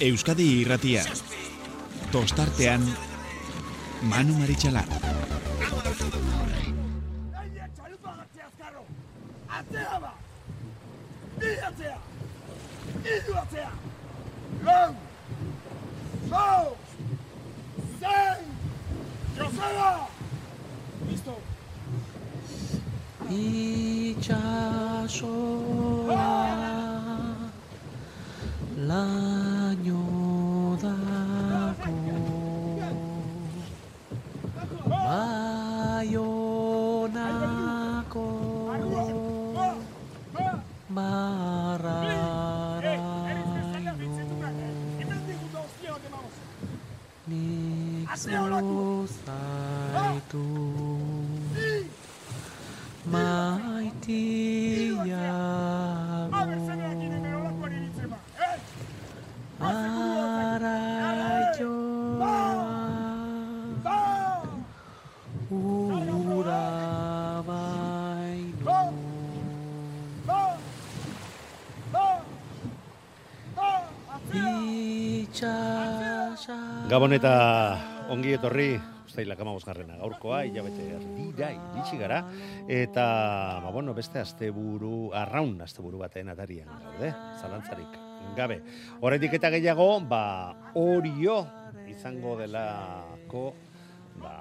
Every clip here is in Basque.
Euskadi irratia. Tostartean, Manu Maritxalar. Atzea ba! Bi atzea! Iru atzea! Lau! Zau! Zein! Joseba! Listo! itxasoa laino dako baionako marraraino nik zuzaitu maitiago Gabon eta ongi etorri, ustailak amabosgarrena gaurkoa, hilabete erdira, iritsi gara, eta, ba, bueno, beste asteburu, arraun asteburu baten atarian gaude, zalantzarik gabe. Horretik eta gehiago, ba, orio izango delako, ba,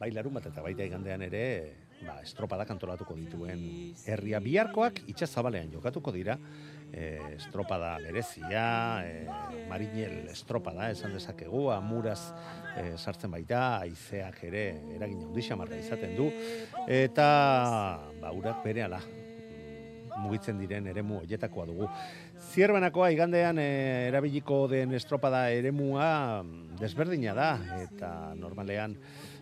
bai larun bat eta baita igandean ere, ba, estropada kantolatuko dituen herria biharkoak itxazabalean jokatuko dira, e, estropada berezia, e, marinel estropada esan dezakegu, amuraz e, sartzen baita, aizeak ere eragin handi xamarra izaten du, eta ba, urak bere ala mugitzen diren eremu hoietakoa dugu. Zierbanakoa igandean e, erabiliko den estropada eremua mm, desberdina da, eta normalean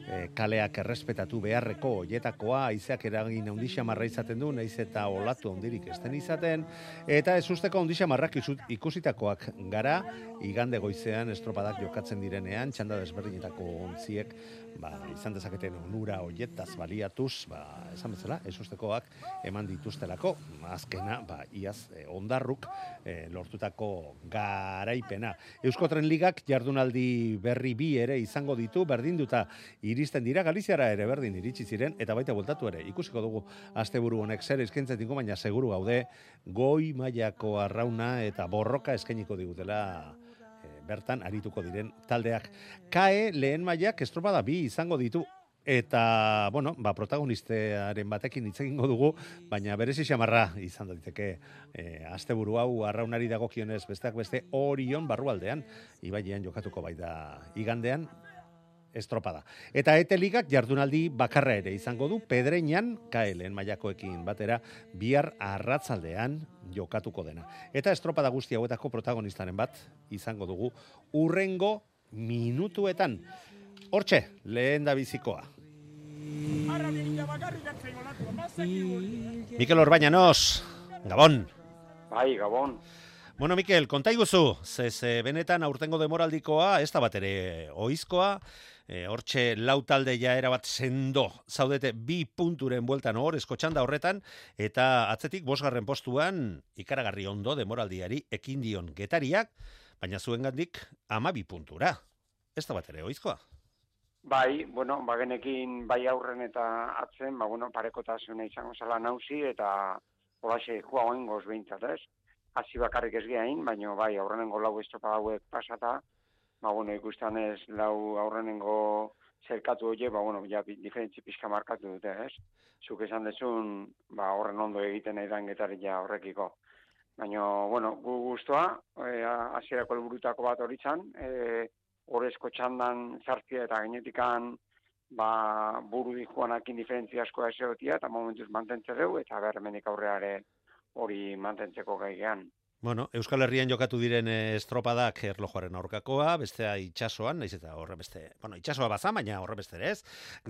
e, kaleak errespetatu beharreko hoietakoa, aizeak eragin handi xamarra izaten du, naiz eta olatu handirik esten izaten, eta ez usteko handi xamarrak ikusitakoak gara, igande goizean estropadak jokatzen direnean, txanda desberdinetako ontziek, ba, izan dezaketen onura hoietaz baliatuz, ba, esan bezala, ez ustekoak eman dituztelako, azkena, ba, iaz, eh, ondarruk eh, lortutako garaipena. Euskotren Ligak jardunaldi berri bi ere izango ditu, berdinduta iristen dira, Galiziara ere berdin iritsi ziren, eta baita bueltatu ere, ikusiko dugu asteburu honek zer eskaintzen dingo, baina seguru gaude, goi mailako arrauna eta borroka eskainiko digutela bertan arituko diren taldeak. Kae lehen mailak estropada bi izango ditu eta, bueno, ba, protagonistearen batekin hitz egingo dugu, baina berezi xamarra izan daiteke e, asteburu hau arraunari dagokionez besteak beste Orion barrualdean, ibaian jokatuko bai da igandean, estropada. Eta ete ligak jardunaldi bakarra ere izango du pedreinan kaelen mailakoekin batera bihar arratzaldean jokatuko dena. Eta estropada guzti hauetako protagonistaren bat izango dugu urrengo minutuetan. Hortxe, lehen da bizikoa. Mikel Orbañanos, Gabon. Bai, Gabon. Bueno, Mikel, konta iguzu, ze, ze benetan aurtengo demoraldikoa, ez da bat ere oizkoa, e, hortxe lau talde ja erabat sendo, zaudete bi punturen bueltan hor, eskotxanda horretan, eta atzetik bosgarren postuan, ikaragarri ondo demoraldiari ekin dion getariak, baina zuen gandik amabi puntura. Ez da bat ere oizkoa. Bai, bueno, bagenekin bai aurren eta atzen, ba, bueno, parekotasuna izango zala nauzi, eta holaxe joa oingoz behintzat, ez? Hasi bakarrik ez gehain, baina bai, aurrenengo lau estropa hauek pasata, ba, bueno, ikusten ez lau aurrenengo zerkatu hoie, ba, bueno, ja, diferentzi pixka markatu dute, ez? Zuk esan dezun, ba, horren ondo egiten nahi getari ja horrekiko. Baina, bueno, gu guztua, e, hasierako helburutako bat hori zan, e, horrezko txandan zartzia eta gainetikan ba, buru di joanakin diferentzia asko eseotia eta momentuz mantentze dugu eta bermenik aurreare hori mantentzeko gaigean. Bueno, Euskal Herrian jokatu diren eh, estropadak erlojuaren aurkakoa, bestea itxasoan, naiz eta horre beste, bueno, itxasoa baza, baina horre beste ez.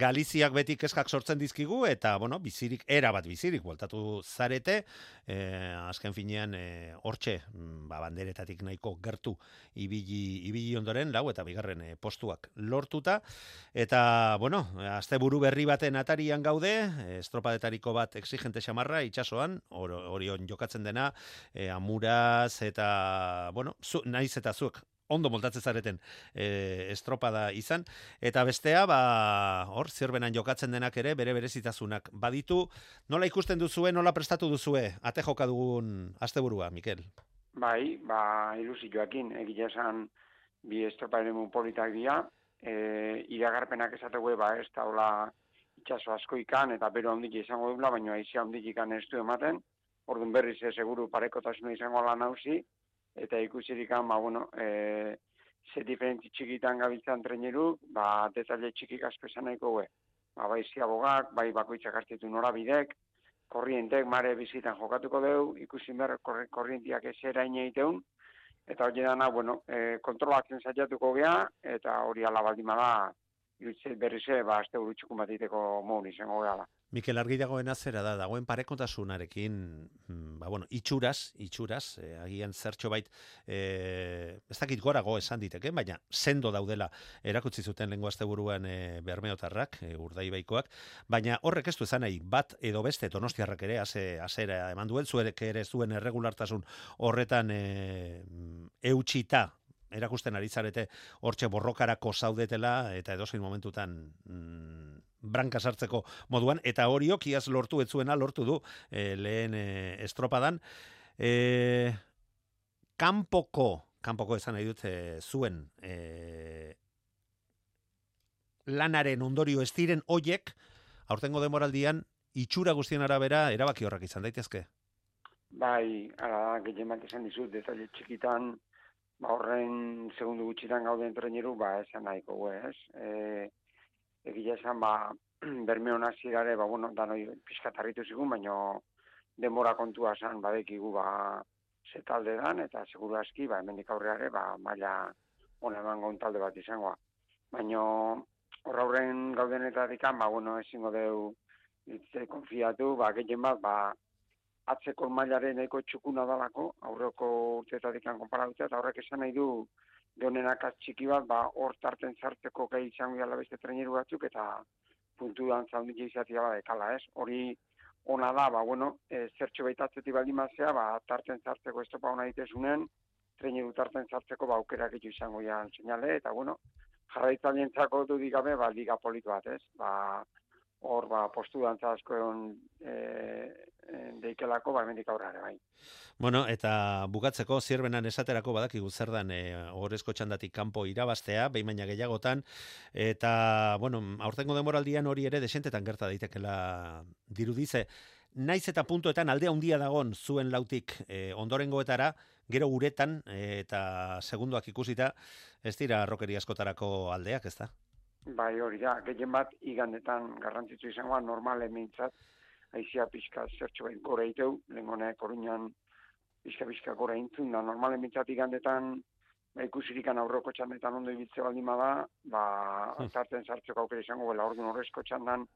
Galiziak beti kezkak sortzen dizkigu, eta, bueno, bizirik, era bat bizirik, bueltatu zarete, eh, azken finean, eh, hortxe, mm, ba, banderetatik nahiko gertu ibili, ibili ondoren, lau eta bigarren eh, postuak lortuta, eta, bueno, azte buru berri baten atarian gaude, eh, estropadetariko bat exigente xamarra, itxasoan, or- orion jokatzen dena, e, amuraz eta, bueno, zu, naiz eta zuek ondo moltatzen zareten e, estropada izan. Eta bestea, ba, hor, zirbenan jokatzen denak ere, bere berezitasunak baditu. Nola ikusten duzue, nola prestatu duzue, ate joka dugun asteburua, Mikel? Bai, ba, ilusioakin, egia esan bi estroparen politak dira, e, iragarpenak esategu ba, ez da hola itxaso asko ikan, eta bero handik izango dula, baina aizia handik ikan ez du ematen, orduan berriz ez seguru parekotasuna izango lan hausi, eta ikusirikan, ba, bueno, e, ze diferenti txikitan gabiltzan treneru, ba, detalle txikik asko esan nahiko gue. Ba, bai ziabogak, bai bakoitzak hartitu norabidek, korrientek mare bizitan jokatuko deu, ikusi behar korrientiak ez erain egiteun, eta hori dana, bueno, e, kontrolatzen zaiatuko gea, eta hori alabaldima da, iruditzen berrize, ba, azte urutxukun bat izango gala. Mikel argi dagoen azera da, dagoen parekontasunarekin, mm, ba, bueno, itxuraz, itxuraz, eh, agian zertxo bait, eh, ez dakit gorago esan diteke, baina sendo daudela erakutsi zuten lengua azte buruan eh, bermeotarrak, eh, urdai baikoak, baina horrek ez du esan nahi, bat edo beste donostiarrak ere, ase, asera eman duen, zuek ere zuen erregulartasun horretan eh, eutxita, erakusten ari zarete hortxe borrokarako zaudetela eta edozein momentutan mm, branka sartzeko moduan, eta horiok iaz lortu etzuena lortu du e, lehen e, estropadan. E, kanpoko, kanpoko esan nahi dut zuen e, lanaren ondorio ez diren hoiek, aurtengo demoraldian, itxura guztien arabera erabaki horrak izan daitezke? Bai, ara, gehien bat esan dizut, detalle txikitan, ba, horren segundu gutxitan gauden treneru, ba, esan nahiko, ez? E, egia esan, ba, bermeon hasierare ba, bueno, danoi pixka tarritu zigun, baino denbora kontua esan badekigu, ba, zetalde dan, eta seguru aski, ba, hemendik aurreare, ba, maila ona eman talde bat izangoa. Baino, horra gauden gaudenetatik, ba, bueno, ezingo deu, itze konfiatu, ba, gehien bat, ba, atzeko mailaren eko txukuna dalako, aurreko urteetatik konparatzea, eta horrek esan nahi du, deonenak txiki bat, ba, hor tarten zarteko gai izango gala beste treneru batzuk, eta puntu dan zaundik izatea ba, dekala, ez? Hori ona da, ba, bueno, e, zertxo behitatzeti baldin mazea, ba, tarten zarteko estopa hona ditezunen, treneru tarten zartzeko ba, aukerak izango jan seinale, eta, bueno, jarraitzalien zako du digabe, ba, liga politu bat, ez? Ba, hor ba, postu dantza asko egon e, deikelako, ba, mendik aurrare, bai. Bueno, eta bukatzeko zierbenan esaterako badakigu zer dan e, horrezko txandatik kanpo irabaztea, behin baina gehiagotan, eta, bueno, aurtengo demoraldian hori ere desentetan gerta daitekela dirudize, naiz eta puntuetan alde handia dagon zuen lautik e, ondorengoetara, gero uretan eta segunduak ikusita, ez dira rokeri askotarako aldeak, ez da? Bai, hori da, gehien bat igandetan garrantzitsu izangoa normal emintzat, aizia pixka zertxo behin gora iteu, lehengone koruñan pixka pixka gora intzun, da. Normal emintzat igandetan ba, ikusirikan aurroko txandetan ondo ibiltze baldin bada, ba, antarten sartzeko aukera izango, bela orduan horrezko txandan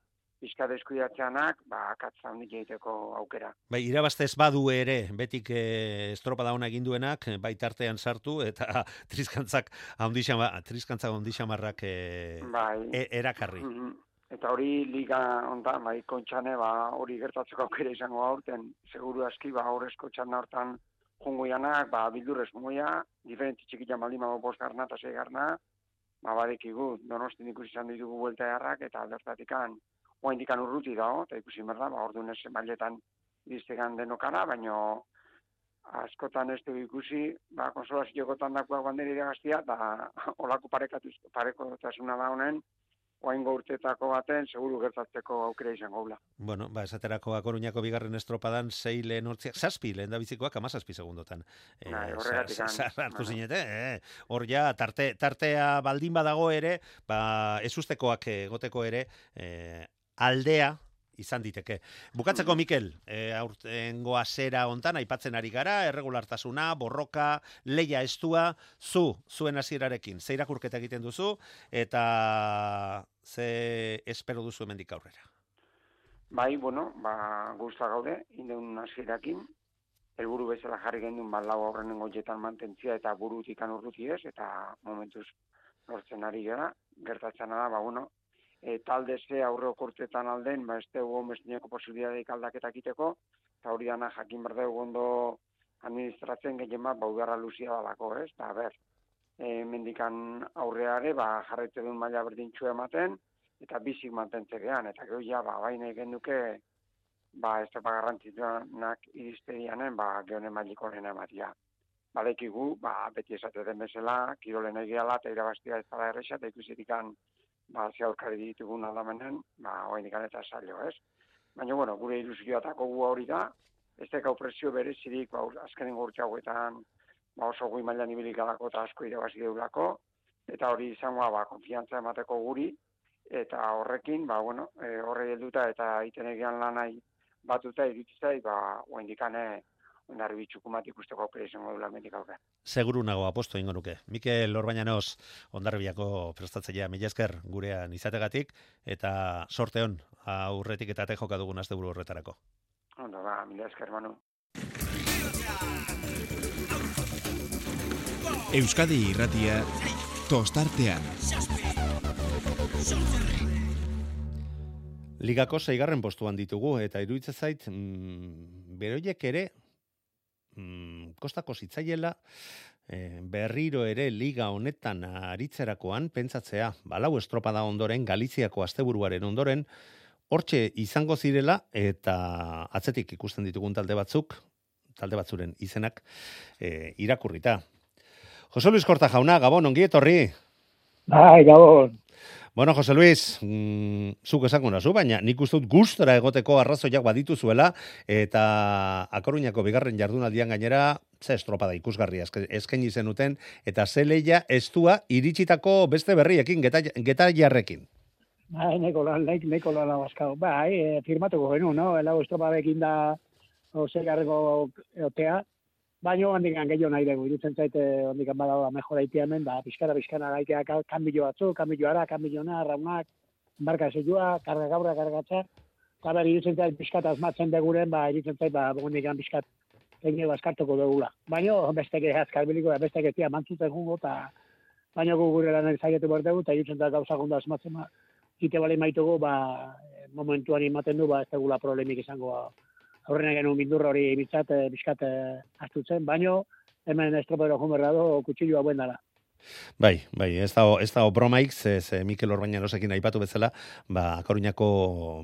pizka deskuidatzeanak, ba, katza handik egiteko aukera. Bai, irabaztez badu ere, betik e, estropada ona egin duenak, bai tartean sartu, eta trizkantzak handixama, trizkantzak handixamarrak e, bai. e, erakarri. Mm Eta hori liga onta, bai, kontxane, ba, hori gertatzeko aukera izango aurten, seguru aski, ba, horrezko txanda hortan jongoianak, ba, bildurrez moia, diferenti txikitan baldin mago bost garna eta zei garna, ba, badekigu, donostin ikusi izan ditugu buelta errak, eta aldertatikan, oa indikan urruti dago, eta ikusi merda, ba, ordu nese mailetan iztegan denokara, baino askotan ez dugu ikusi, ba, konsolazioko dakoak banderi gaztia, da olako pareko tasuna da honen, oaingo urtetako baten, seguru gertatzeko aukera izango gula. Bueno, ba, esaterako akoruñako bigarren estropadan, sei lehen hortziak, saspi lehen da bizikoak, ama saspi segundotan. Eh, horregatik. Hartu zinete, eh? Hor ja, tarte, tartea baldin badago ere, ba, ez ustekoak egoteko ere, eh, aldea, izan diteke. Bukatzeko. Mikel, e, aurtengo azera hontan aipatzen ari gara, erregulartasuna, borroka, leia estua, zu, zuen hasierarekin, ze irakurketa egiten duzu, eta ze espero duzu hemendik aurrera. Bai, bueno, ba, guzta gaude, indeun hasierakin, helburu bezala jarri gendun bat lau aurrenen goietan mantentzia eta burutik urruti ez, eta momentuz lortzen ari gara, gertatzen da, ba, bueno, e, talde ze aurre okurtetan alden, ba, ez dugu mestineko posibilidadeik aldaketak iteko, eta hori dana jakin berde ondo administratzen gehien bat, bau beharra luzia dalako, ez? Eta, ber, e, mendikan aurreare, ba, jarrete duen maila berdintxu ematen, eta bizik mantentzegean, eta gero ja, ba, baina egin duke, ba, ez da garrantzituanak irizpedianen, ba, gehonen mailiko lehen ematia. Balekigu, ba, beti esate den bezala, kirolen egiala, eta irabaztia ez da erresa, eta ikusitikan, ba, ze aurkari ditugun aldamenen, ba, oainikan eta saio, ez? Baina, bueno, gure ilusioatako gu hori da, ez da presio berezirik, ba, azkenen gurtxe hauetan, ba, oso gui mailan ibilik alako eta asko irabazi deulako, eta hori izangoa, ba, konfiantza emateko guri, eta horrekin, ba, bueno, e, horre helduta eta iten egian lanai batuta iritzai, ba, oindikane, ondarri bitxukumat ikusteko aukera izango dula mendik aurre. Seguru nago aposto ingo nuke. Mikel Orbañanos ondarribiako prestatzailea mila esker gurean izategatik eta sorte hon aurretik eta te joka dugun asteburu horretarako. Ondo ba, mila esker manu. Euskadi irratia tostartean. Ligako zeigarren postuan ditugu eta iruditzen zait mm, beroiek ere mm, kostako zitzaiela e, berriro ere liga honetan aritzerakoan pentsatzea balau estropada ondoren Galiziako asteburuaren ondoren hortxe izango zirela eta atzetik ikusten ditugun talde batzuk talde batzuren izenak e, irakurrita. Jose Luis Korta jauna, Gabon, ongi etorri? Bai, Gabon. Bueno, Jose Luis, mm, zuk esango nazu, baina nik ustut gustora egoteko arrazoiak baditu zuela, eta akoruñako bigarren jardunaldian gainera, ze estropada ikusgarria esken zenuten, eta ze leia estua iritsitako beste berriekin, geta, geta jarrekin. Bai, neko lan, neko lan abazkau. Bai, e, firmatuko genu, no? Ela estropadekin da, ose garrego otea, Baina handik gehiago nahi dugu, irutzen zaite handik bada da mejora iti hemen, ba, pixkara, pixkara, gaiteak kanbilo batzu, kanbilo ara, kanbilo na, raunak, barka zeiua, karga gaurra, karga gatza, eta behar irutzen zaite pixkat azmatzen deguren, ba, irutzen zaite, ba, handik pixkat egin askartuko dugula. Baina, beste ge azkarbiliko, beste ge tia mantzuten jungo, eta baina gu gure lan zaitu behar dugu, eta irutzen zaite gauza gonda azmatzen, ba, ite bale maitugu, ba, momentuan ematen du, ba, ez dugula problemik izango, aurrena genuen bindurra hori bizat, eh, bizkat eh, astutzen, baino hemen estropero jumerra do, kutsilloa buen dara. Bai, bai, ez da, ez da bromaik, ze, ze Mikel Orbaina nosekin aipatu bezala, ba, Koruñako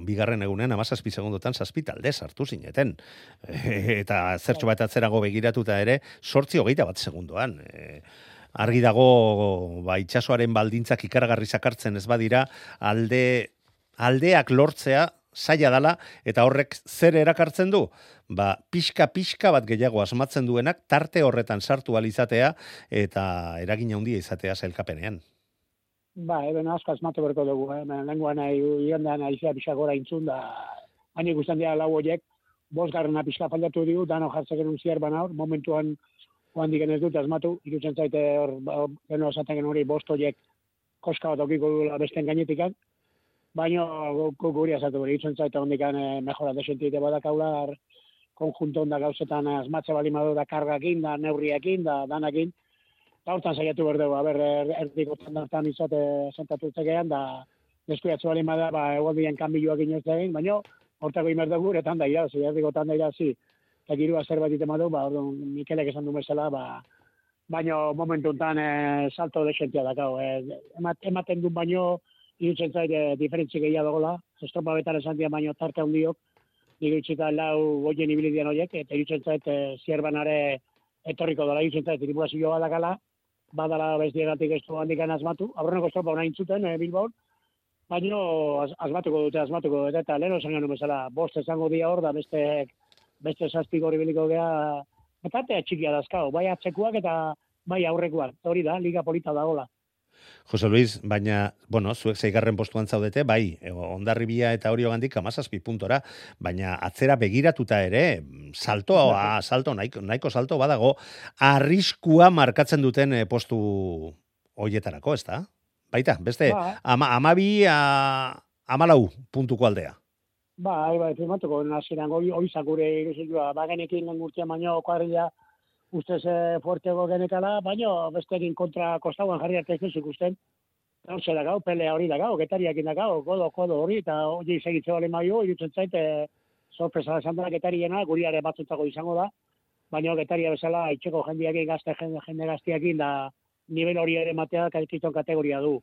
bigarren egunen, amazazpi segundotan, zazpi talde sartu zineten. eta zertxo bat atzerago begiratuta ere, sortzi hogeita bat segundoan. E, argi dago, ba, itxasoaren baldintzak ikaragarri sakartzen ez badira, alde, aldeak lortzea, saia dala eta horrek zer erakartzen du? Ba, pixka pixka bat gehiago asmatzen duenak tarte horretan sartu alizatea eta eragin handia izatea zelkapenean. Ba, eben asko asmatu berko dugu, eh? lenguan nahi, irendan aizea pixka gora intzun, da, hain ikusten dira lau horiek, bosgarrena pixka faldatu digu, dano jartzen genuen ziar bana hor, momentuan oan diken ez dut asmatu, ikusten zaite hor, ba, geno esaten hori bost horiek koska bat gainetikan, baina guri azatu beri, itzen zaita hondikan e, mejora desentite badak aular, konjunto onda gauzetan asmatze bali madu da kargakin, da neurriakin, da danakin, da hortan saiatu berdeu, haber, er, erdiko tandartan izate sentatu zegean, da deskuiatzu bali madu, ba, egualdien kanbiluak inoz egin, baina hortako imerdugu, etan da irazi, erdiko tan da irazi, eta girua zerbait madu, ba, orduan, Mikelek esan du mesela, ba, baina momentu enten e, salto desentia dakau. E, ematen du baino, irutzen zaite diferentzi gehiago dagoela, estropa betan esan dia baino tarte handiok, nire itxita lau goien ibilidian horiek, eta irutzen zaite zierbanare etorriko dela irutzen zaite tripulazio badakala, badala bestiegatik ez du handikan azmatu, aurreneko estropa hona intzuten, e, Bilbaon, baino azmatuko dute, azmatuko dute, eta lehen osan genuen bezala, bost esango dia hor, da beste, beste zazpik hori biliko gea, eta txikia dazkau, bai atzekuak eta bai aurrekoak, hori da, liga polita dagoela. Jose Luis, baina, bueno, zuek zeigarren postuan zaudete, bai, ondarribia eta hori gandik amazazpi puntora, baina atzera begiratuta ere, salto, a, salto, nahiko, nahiko salto badago, arriskua markatzen duten eh, postu hoietarako, ez da? Baita, beste, ba. ama, amabi, a, amalau puntuko aldea. Ba, bai, primatuko, naziran, hori zakure, bagenekin urtean baino, kuarria, ustez e, fuertego genekala, baina bestekin kontra kostauan jarri arte ez ikusten. Hauze da gau, pelea hori da gau, getariak da gau, godo, kodo hori, eta hori segitze bale maio, irutzen zaite, sorpresa esan da getariena, guriare batzutako izango da, baina getaria bezala, itxeko jendiak gazte jende, jende gaztiak da, nivel hori ere matea kalkiton kategoria du.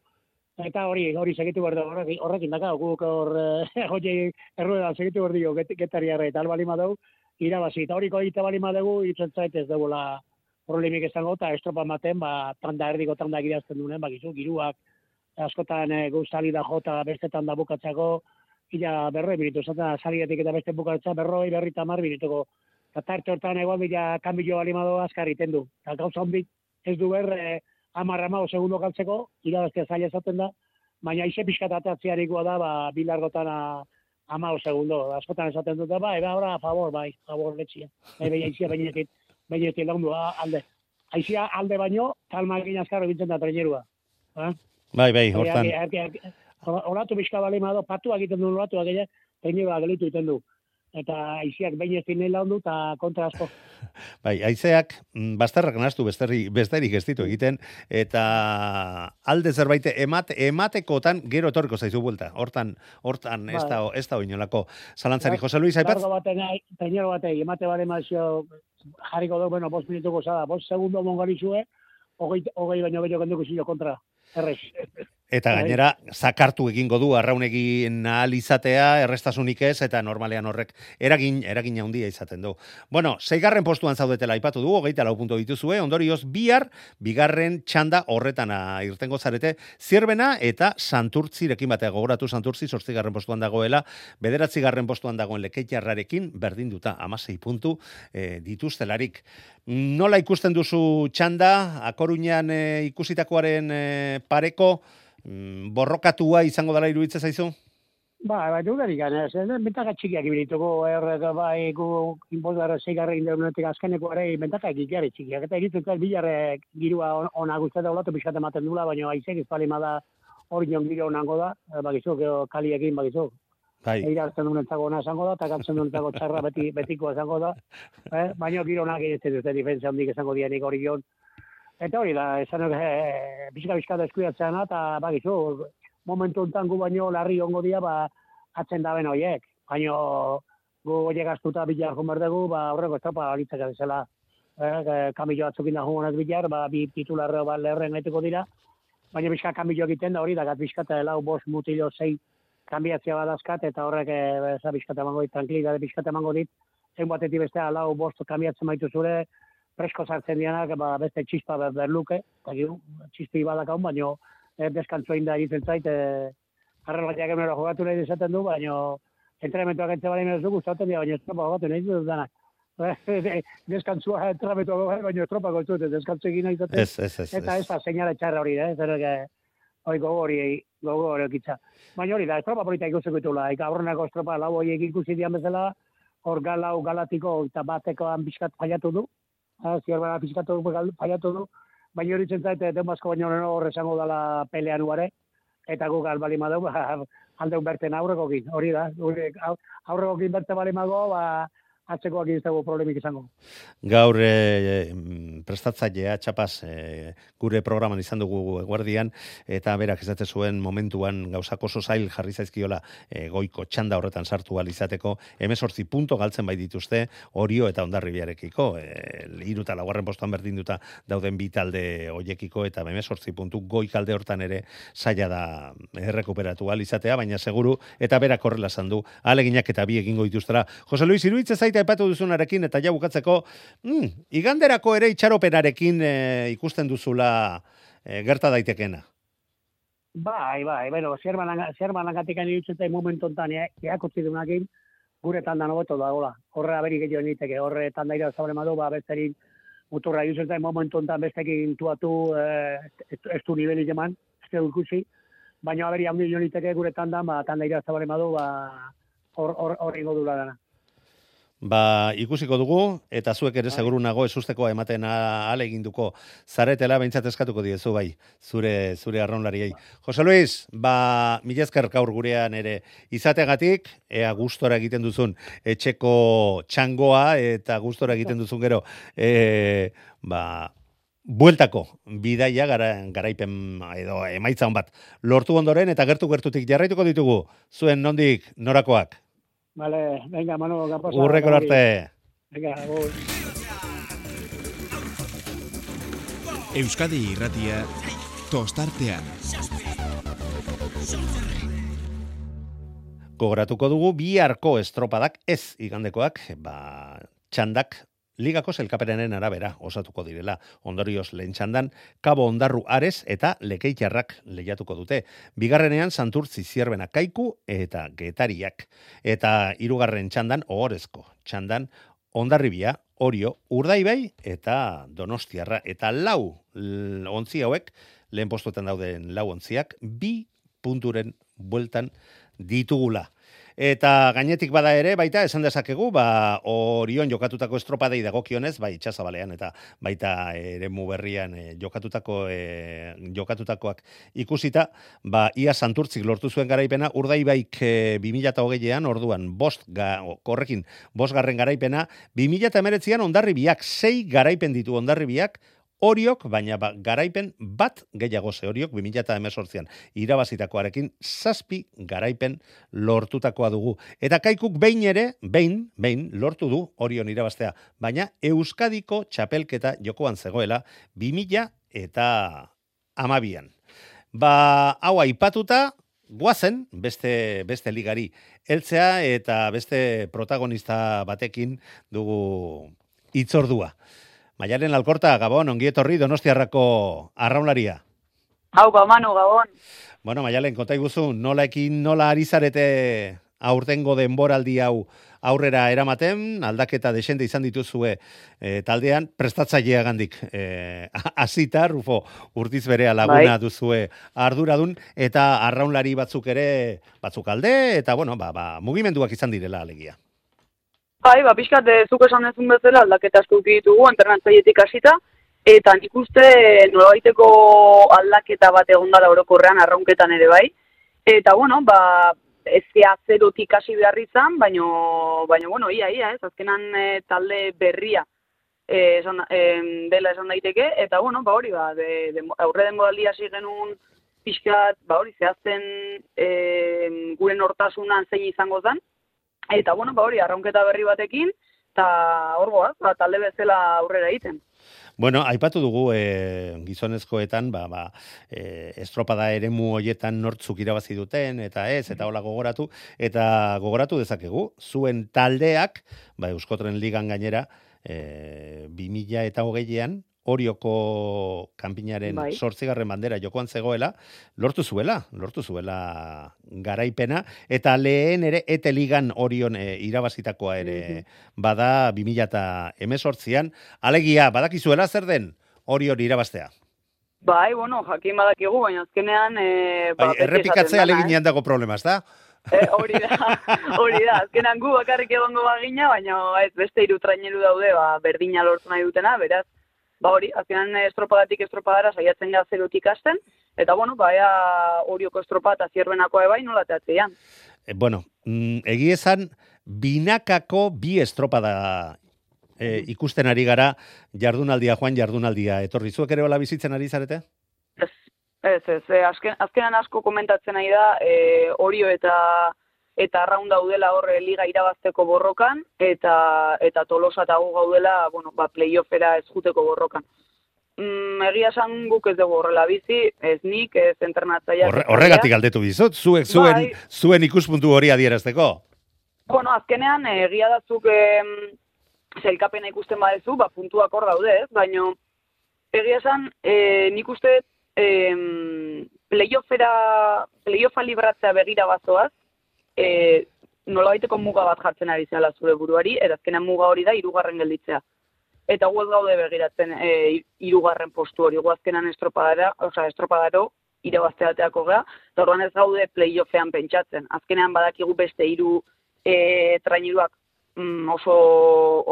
Eta hori, hori segitu behar da, horrekin, horrekin daka, guk hor, eh, hori, erruedan segitu behar dio, get, getari arre, eta albali madau, irabazi. Eta horiko egite bali madugu, itzen zait ez dugula problemik izango, eta estropa maten, ba, tanda erdiko tanda girazten duen, bakizu, giruak, askotan e, guztali da jota beste tanda bukatzako, ila berroi biritu, zata salietik eta beste bukatza, berroi berri tamar birituko. Eta tarte hortan egon bila kanbilo bali madu azkar iten du. Eta gauza hondik ez du ber, e, amarra mao segundo galtzeko, irabaztea zaila esaten da, baina ize pixkat atatziarikoa da, ba, bilargotan amao segundo, askotan esaten dute, ba, eba, ora, favor, bai, favor, letxia. Bai, bai, aizia bainetik, bainetik lagundu, alde. Aizia alde baino, talma egin azkarro bintzen da trenerua. Ha? Bai, bai, hortan. Horatu pixka bali mado, patu egiten du horatu egin, trenerua gelitu iten du eta aiziak behin ez dinela ondu eta kontra asko. Bai, aizeak mm, bastarrak nastu besteri, besterik ez ditu egiten, eta alde zerbait emate, ematekotan gero etorriko zaizu buelta. Hortan, hortan ez da, bai. ez da oinolako. Zalantzari, bai. Jose Luis, aipatz? Largo baten, tainero batei, emate bare mazio, jarriko du, bueno, bos minutuko zada, bos segundo mongarizue, hogei, hogei baino bello kenduko zilo kontra. Errez. Eta bai. gainera, zakartu egingo du arraunegin ahal izatea, errestasunik ez, eta normalean horrek eragin, eragin handia izaten du. Bueno, zeigarren postuan zaudetela aipatu du, hogeita lau punto dituzue, ondorioz bihar, bigarren txanda horretan irtengo zarete, zirbena eta santurtzirekin batea gogoratu santurtzi, sortzigarren postuan dagoela, bederatzigarren postuan dagoen lekeitarrarekin, berdin duta, amasei puntu e, dituztelarik. Nola ikusten duzu txanda, akoruñan e, ikusitakoaren e, pareko, borrokatua izango dela iruditza zaizu? Ba, ba, du gari gana, bentaka txikiak ibilituko, er, bai, gu, inbozara zeigarra inderunetik azkeneko ere, bentaka egikiare txikiak, eta egiten zait, bilarre girua ona guztia da, olatu pixkat ematen dula, baina aizek izpali da hori nion giro onango da, eh, bakizu, kaliekin, bakizu, Bai. Eira hartzen duen entzago ona esango da, eta gartzen duen entzago txarra beti, betiko esango da. Eh? Baina giro onak egiten dute difentzia handik esango dianik hori joan. Eta hori da, esan e, e, bizka bizka da eta bakizu, momentu enten gu baino larri ongo dia, ba, atzen da ben horiek. Baina gu horiek astuta bilar jomerdegu, ba, horreko estropa horitzak zela. E, kamillo atzukin da jugonez bilar, ba, bi titularreo ba, leherren gaiteko dira. Baina bizka kamillo egiten da hori, da gat bizka eta lau bos mutilo zei kambiatzea badazkat, eta horrek eza bizka eta mango dit, tranquilidade bizka eta mango dit, zein batetik bestea lau bost kambiatzen maitu zure, presko sartzen dianak, ba, beste txispa ber, berluke, eta gero, txispi badakaun, baino, e, deskantzu egin da egiten zait, e, arrel bat jogatu nahi desaten du, baino, entrenamentuak entze bali merezu gustatzen dira, baina estropa jogatu nahi dut danak. Deskantzua entrenamentuak jogatu, baina estropa gotzu, deskantzu egin nahi zaten. Eta ez da, seinale txarra hori, eh? zer hori gogo hori, gogo hori okitza. Baina hori da, estropa polita ikusiko ditula, eka aurrenako estropa lau hori ikusi dian bezala, hor galau galatiko eta batekoan bizkat fallatu du, ziar bera pizkatu paiatu du, baina hori zentzait, den basko baino horre esango dala pelean uare, eta guk albali madau, ba, aldeun berten aurrekokin, hori da, aurrekokin berte bali mago, ba, atzeko egin ez problemik izango. Gaur e, prestatzailea txapaz e, gure programan izan dugu guardian eta berak esate zuen momentuan gauzako oso zail jarri zaizkiola e, goiko txanda horretan sartu izateko 18 punto galtzen bai dituzte Orio eta Hondarribiarekiko e, hiru eta laugarren postuan berdinduta dauden bi talde hoiekiko eta 18 puntu goikalde hortan ere saia da errekuperatu al izatea baina seguru eta berak horrela sandu aleginak eta bi egingo dituztera Jose Luis Iruitze zaite epatu duzunarekin eta ja bukatzeko, mm, iganderako ere itxaropenarekin e, ikusten duzula e, gerta daitekena. Bai, bai, bueno, zerban langatik ani dutzen momentu ontan, eh, eakotzi dunakin, gure tanda nobeto da, hola. Horre aberi gehiago niteke, horre tanda ira zabre madu, ba, besterin muturra dutzen momentu ontan bestekin tuatu eh, ez du niveli jeman, ez du ikusi, baina aberi handi niteke gure tanda, ba, tanda ira zabre madu, ba, hor, hor, hor, hor, hor, Ba, ikusiko dugu, eta zuek ere bai. seguru nago esusteko ematen ale eginduko zaretela, behintzat eskatuko diezu bai, zure, zure arraunlariei. Jose Luis, ba, milezker gaur gurean ere izategatik, ea gustora egiten duzun etxeko txangoa, eta gustora egiten duzun gero, e, ba, bueltako bidaia gara, garaipen edo emaitza bat lortu ondoren eta gertu gertutik jarraituko ditugu zuen nondik norakoak. Vale, venga, Manu, kapasa. Urreko arte. Venga, ui. Euskadi irratia tostartean. Gogoratuko dugu biharko estropadak ez igandekoak, ba, txandak ligako zelkaperenen arabera osatuko direla. Ondorioz lehen txandan, kabo ondarru ares eta lekeitxarrak lehiatuko dute. Bigarrenean santurtzi zierbena kaiku eta getariak. Eta hirugarren txandan, ohorezko txandan, ondarribia, orio, urdaibai eta donostiarra. Eta lau ontzi hauek, lehen postuetan dauden lau ontziak, bi punturen bueltan ditugula. Eta gainetik bada ere, baita esan dezakegu, ba, orion jokatutako estropadei dagokionez, bai itxasabalean eta baita ere berrian e, jokatutako e, jokatutakoak ikusita, ba, ia santurtzik lortu zuen garaipena, urdaibaik e, 2008an, orduan, bost, ga, korrekin, bost garren garaipena, 2008an ondarri biak, sei garaipen ditu ondarri biak, Oriok, baina ba, garaipen bat gehiago ze Oriok 2018an irabazitakoarekin zazpi garaipen lortutakoa dugu. Eta kaikuk behin ere, behin, behin lortu du Orion irabaztea, baina Euskadiko txapelketa jokoan zegoela 2000 eta amabian. Ba, hau aipatuta, guazen beste, beste ligari heltzea eta beste protagonista batekin dugu itzordua. Maialen Alkorta, Gabon, ongietorri Donostiarrako arraunlaria. Hau, ba, Manu, gabon. Bueno, Maialen, konta iguzu, nola ekin, nola ari zarete aurtengo denboraldi hau aurrera eramaten, aldaketa desente izan dituzue e, taldean, prestatzailea gandik e, azita, Rufo, urtiz bere laguna Bai. duzue arduradun, eta arraunlari batzuk ere, batzuk alde, eta bueno, ba, ba, mugimenduak izan direla alegia. Bai, ba, pixkat, eh, zuk esan dezun bezala aldaketa asko ditugu, entrenatzaietik hasita, eta nik uste nolabaiteko aldaketa bat egon dala orokorrean arraunketan ere bai. Eta, bueno, ba, ez zerotik hasi behar izan, baino, baino, bueno, ia, ia, ez, azkenan eh, talde berria eh, esan, eh, dela esan daiteke, eta, bueno, ba, hori, ba, de, de, aurre den modaldi hasi genuen pixkat, ba, hori, zehazten eh, gure nortasunan zein izango zen, Eta, bueno, ba hori, arraunketa berri batekin, eta hor goaz, ba, talde bezala aurrera egiten. Bueno, aipatu dugu e, gizonezkoetan, ba, ba, e, estropada eremu hoietan nortzuk irabazi duten, eta ez, eta hola gogoratu, eta gogoratu dezakegu, zuen taldeak, ba, Euskotren Ligan gainera, e, 2000 eta hogeian, Orioko kanpinaren Bai. sortzigarren bandera jokoan zegoela, lortu zuela, lortu zuela garaipena, eta lehen ere ete ligan orion e, irabazitakoa ere bada 2000 eta emezortzian, alegia, badakizuela zer den orion irabaztea. Bai, bueno, jakin badakigu, baina azkenean... E, Bai, beti errepikatzea dena, aleginean dago problema, da? eh? E, hori da, hori da, azkenan gu bakarrik egongo bagina, baina ez beste hiru traineru daude, ba, berdina lortu nahi dutena, beraz, ba hori, azkenan estropadatik estropadara saiatzen gara zerotik hasten, eta bueno, ba, ea horioko estropa eta zierbenakoa ebai nola teatzean. E, bueno, mm, egi esan, binakako bi estropada e, ikusten ari gara jardunaldia, joan jardunaldia. Etorri zuek ere hola bizitzen ari zarete? Ez, ez, ez, e, azken, azkenan asko komentatzen nahi da, e, orio eta eta arraun daudela horre liga irabazteko borrokan, eta eta tolosa eta gu gaudela, bueno, ba, playoffera ez juteko borrokan. Mm, egia esan guk ez dugu horrela bizi, ez nik, ez entrenatzaia. Horre, horregatik galdetu dizut, zuek zuen, Bai. zuen ikuspuntu hori adierazteko. Bueno, azkenean, eh, egia da zuk em, zelkapena ikusten badezu, ba, puntuak hor daude, ez? Baina, egia esan, e, nik uste em, playoffera, playoffa libratzea begira bazoaz, e, nolabaiteko muga bat jartzen ari zela zure buruari, eta azkenean muga hori da hirugarren gelditzea. Eta gu ez gaude begiratzen e, hirugarren postu hori, gu azkenan estropadara, osea, estropadaro irabazteateako gea, eta orduan ez gaude playoffean pentsatzen. Azkenean badakigu beste hiru e, traineruak mm, oso,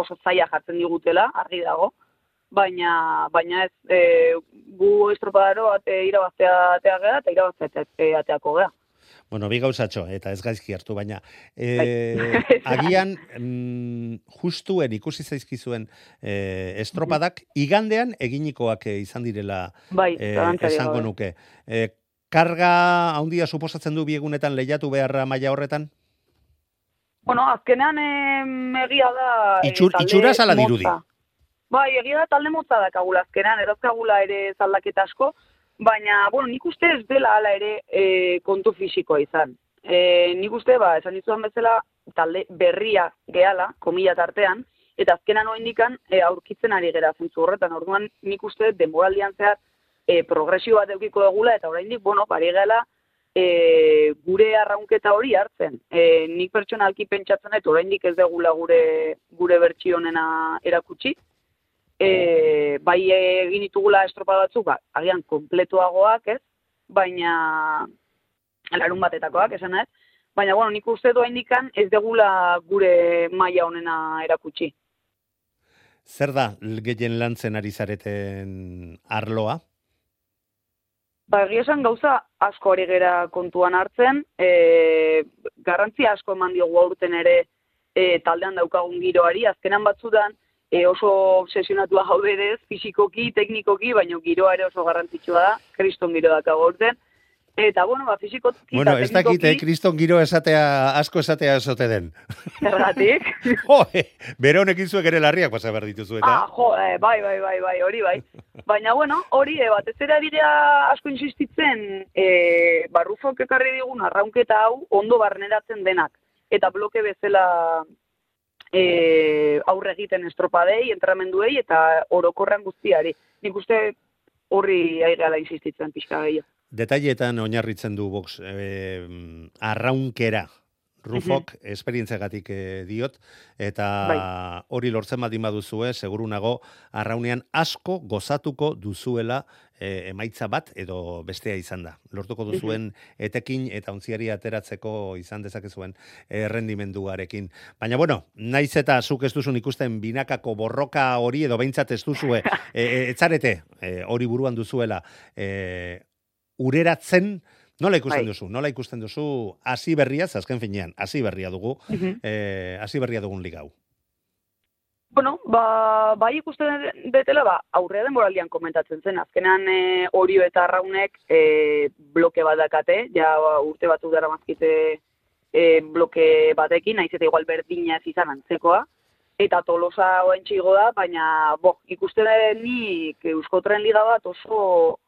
oso zaila jartzen digutela, argi dago, baina, baina ez e, gu estropadaro ate, irabazteatea gea eta irabazteateako gea. Bueno, bi gauzatxo, eta ez gaizki hartu, baina e, agian mm, justuen ikusi zaizkizuen e, estropadak igandean eginikoak e, izan direla Bai, e, esango nuke. E, karga handia suposatzen du biegunetan lehiatu beharra maila horretan? Bueno, azkenean egia da... eh, Itxur- talde itxuraz ala dirudi? Bai, egia da talde motza dakagula azkenan, erazkagula ere zaldaketa asko, baina, bueno, nik uste ez dela hala ere e, kontu fisikoa izan. E, nik uste, ba, esan dizudan bezala, talde berria gehala, komila tartean, eta azkenan oindikan e, aurkitzen ari gera zentzu horretan. Orduan nik uste denboraldian zehar e, progresio bat eukiko dugula, eta oraindik, bueno, bari gehala, e, gure arraunketa hori hartzen. E, nik pertsonalki pentsatzen dut, oraindik ez degula gure, gure bertsionena erakutsi, e, bai egin ditugula estropa batzuk, ba, agian kompletuagoak, ez? Baina larun batetakoak, esan ez? Baina, bueno, nik uste doa indikan ez degula gure maila honena erakutsi. Zer da gehien lantzen ari zareten arloa? Ba, esan gauza asko ari gera kontuan hartzen, e, garrantzia asko eman diogu aurten ere e, taldean daukagun giroari, azkenan batzudan, e, oso obsesionatua jauderez, fizikoki, teknikoki, baina giroa ere oso garrantzitsua da, kriston giro dakago urten. Eta, bueno, ba, fizikoki Bueno, ez dakite, kriston giro esatea, asko esatea esote den. Zergatik. jo, bere honekin zuek ere larriak pasa behar dituzu, eta? Ah, jo, eh, bai, bai, bai, bai, hori bai. Baina, bueno, hori, eh, batez ere dira asko insistitzen, eh, barrufok ekarri digun arraunketa hau ondo barneratzen denak. Eta bloke bezala e, aurre egiten estropadei, entramenduei eta orokorran guztiari. Nik uste horri aigala insistitzen pixka gehiago. Detailetan oinarritzen du box e, arraunkera Rufok mm esperientziagatik eh, diot eta Bai. hori lortzen badin baduzue seguru nago arraunean asko gozatuko duzuela e, emaitza bat edo bestea izan da. Lortuko duzuen etekin eta ontziari ateratzeko izan dezakezuen errendimenduarekin. Baina bueno, naiz eta zuk ez duzun ikusten binakako borroka hori edo behintzat ez duzue, e, e, etzarete e, hori buruan duzuela, e, ureratzen, Nola ikusten Bai. duzu? Nola ikusten duzu hasi berria, azken finean, hasi berria dugu, Mhm. eh, hasi berria dugun liga hau. Bueno, ba, bai ikusten detela, ba, aurrea denboraldian komentatzen zen. Azkenean e, orio eta arraunek e, bloke bat dakate, ja ba, urte batzuk dara mazkite e, bloke batekin, naiz eta igual berdina ez izan antzekoa. Eta tolosa oen txigo da, baina bo, ikusten nik Euskotren Liga bat oso,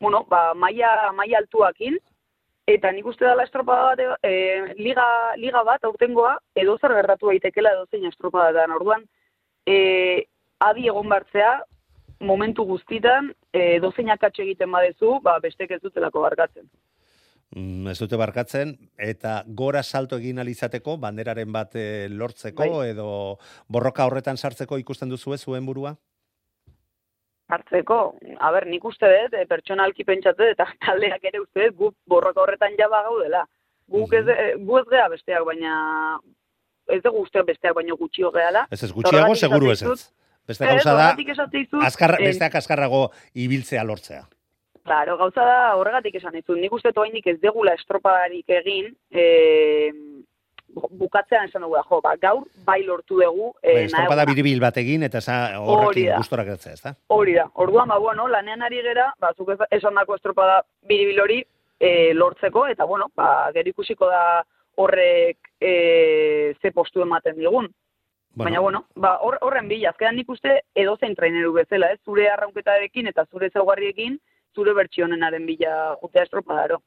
bueno, ba, maia, maia altuakin, eta nik uste dela estropada bat, e, liga, liga bat aurtengoa, edo zer gertatu daitekela edo zein estropada da. Orduan, e, adi egon bartzea, momentu guztitan, e, dozein akatxe egiten badezu, ba, bestek ez dutelako barkatzen. Mm, ez dute barkatzen, eta gora salto egin alizateko, banderaren bat eh, lortzeko, Bai. edo borroka horretan sartzeko ikusten duzu zuen burua? Hartzeko, a ber, nik uste dut, e, pertsonalki pentsatu eta taldeak ere uste dut, guk borroka horretan jaba gaudela. Guk ez, e, gu ez gea besteak, baina ez dugu uste besteak baino gutxio gehala. Ez ez, gutxiago seguru ez ez. Beste gauza da, azkar, eh, besteak azkarrago ibiltzea lortzea. Claro, gauza da horregatik esan dizut. Nik uste toainik ez degula estropadarik egin, e, bukatzean esan dugu jo, ba, gaur bai lortu dugu. E, estropada biribil bat egin, eta za, horrekin gustora gertzea, ez da? Hori da. Orduan, ba, bueno, lanean ari gera, ba, zuk esan dako estropada biribil hori e, lortzeko, eta, bueno, ba, gero ikusiko da horrek e, ze postu ematen digun. Baina, bueno, ba, hor, horren bila, azkenan nik uste edozein traineru bezala, ez? Zure arraunketarekin eta zure zaugarriekin, zure bertsionenaren bila jutea estropadaro.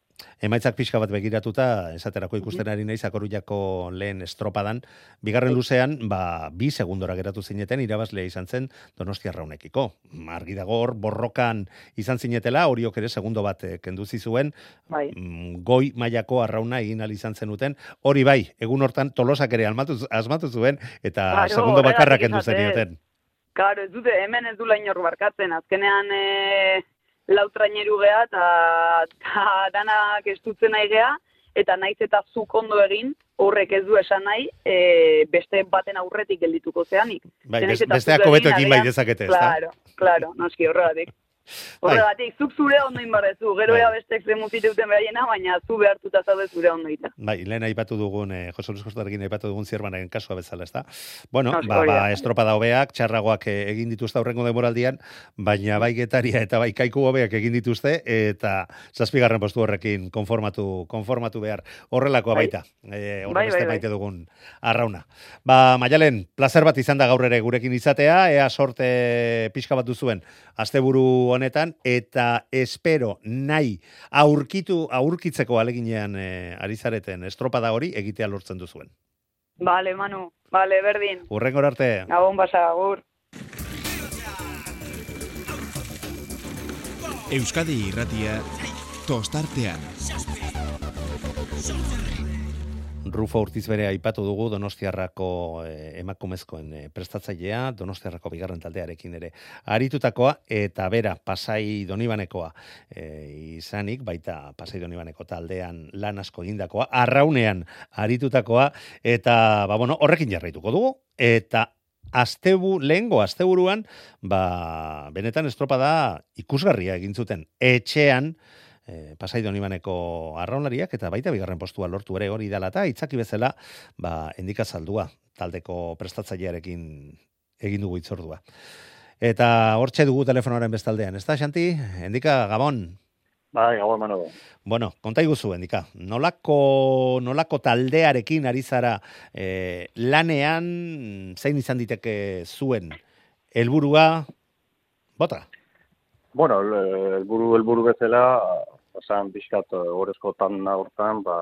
Emaitzak pixka bat begiratuta, esaterako ikusten ari naiz akorulako lehen estropadan, bigarren luzean, ba, bi segundora geratu zineten, irabazlea izan zen Donostia raunekiko. Argi dago hor, borrokan izan zinetela, horiok ere segundo bat eh, kendu zizuen, Bai. mm, goi mailako arrauna egin izan zenuten. Hori bai, egun hortan tolosak ere almatu, asmatu zuen, eta Claro, segundo horregatik bakarra kendu zenioten. Karo, ez dute, hemen ez dula inor barkatzen, azkenean e, lautraineru geha eta danak estutzen nahi geha, eta naiz eta zuk ondo egin, horrek ez du esan nahi, e, beste baten aurretik geldituko zeanik. Bai, Ze naiz bes- eta besteak zuk hobeto egin, bai dezakete, ez da? Claro, claro, noski horregatik. Horregatik, zuk zure ondo inbarrezu, gero Bai. bestek zemu ziteuten beraiena, baina zu behartuta zaude zure ondo ita. Bai, lehen aipatu dugun, eh, Jose Luis Kostarekin aipatu dugun zierbanaren kasua bezala, ezta? Bueno, Hori ba, ba, da. estropada hobeak, txarragoak eh, egin dituzte aurrengo demoraldian, baina bai getaria eta bai kaiku hobeak egin dituzte, eta zazpigarren postu horrekin konformatu, konformatu behar horrelakoa Bai. baita. Eh, horre Bai, beste bai, bai. maite dugun arrauna. Ba, Maialen, placer bat izan da gaur ere gurekin izatea, ea sorte pixka bat duzuen asteburu honetan, eta espero nahi aurkitu, aurkitzeko aleginean eh, ari zareten estropada hori egitea lortzen duzuen. Bale, Manu, bale, berdin. Urrengor arte. Gabon basa, agur. Euskadi irratia tostartean. Rufo Urtiz bere aipatu dugu Donostiarrako eh, emakumezkoen eh, prestatzailea, Donostiarrako bigarren taldearekin ere aritutakoa eta bera Pasai Donibanekoa eh, izanik, baita Pasai Donibaneko taldean lan asko egindakoa, arraunean aritutakoa eta ba bueno, horrekin jarraituko dugu eta astebu lehengo asteburuan ba benetan estropada ikusgarria egin zuten etxean e, Pasai Donibaneko arraunlariak eta baita bigarren postua lortu ere hori dela eta itzaki bezala ba endika saldua taldeko prestatzailearekin egin dugu itzordua. Eta hortxe dugu telefonoaren bestaldean, ez da, Xanti? Endika, Gabon. Bai, gabon manu. Bueno, konta iguzu, Endika. Nolako, nolako taldearekin ari zara eh, lanean, zein izan diteke zuen helburua bota? Bueno, el- helburu helburu bezala, esan pixkat horrezko tanda hortan, ba,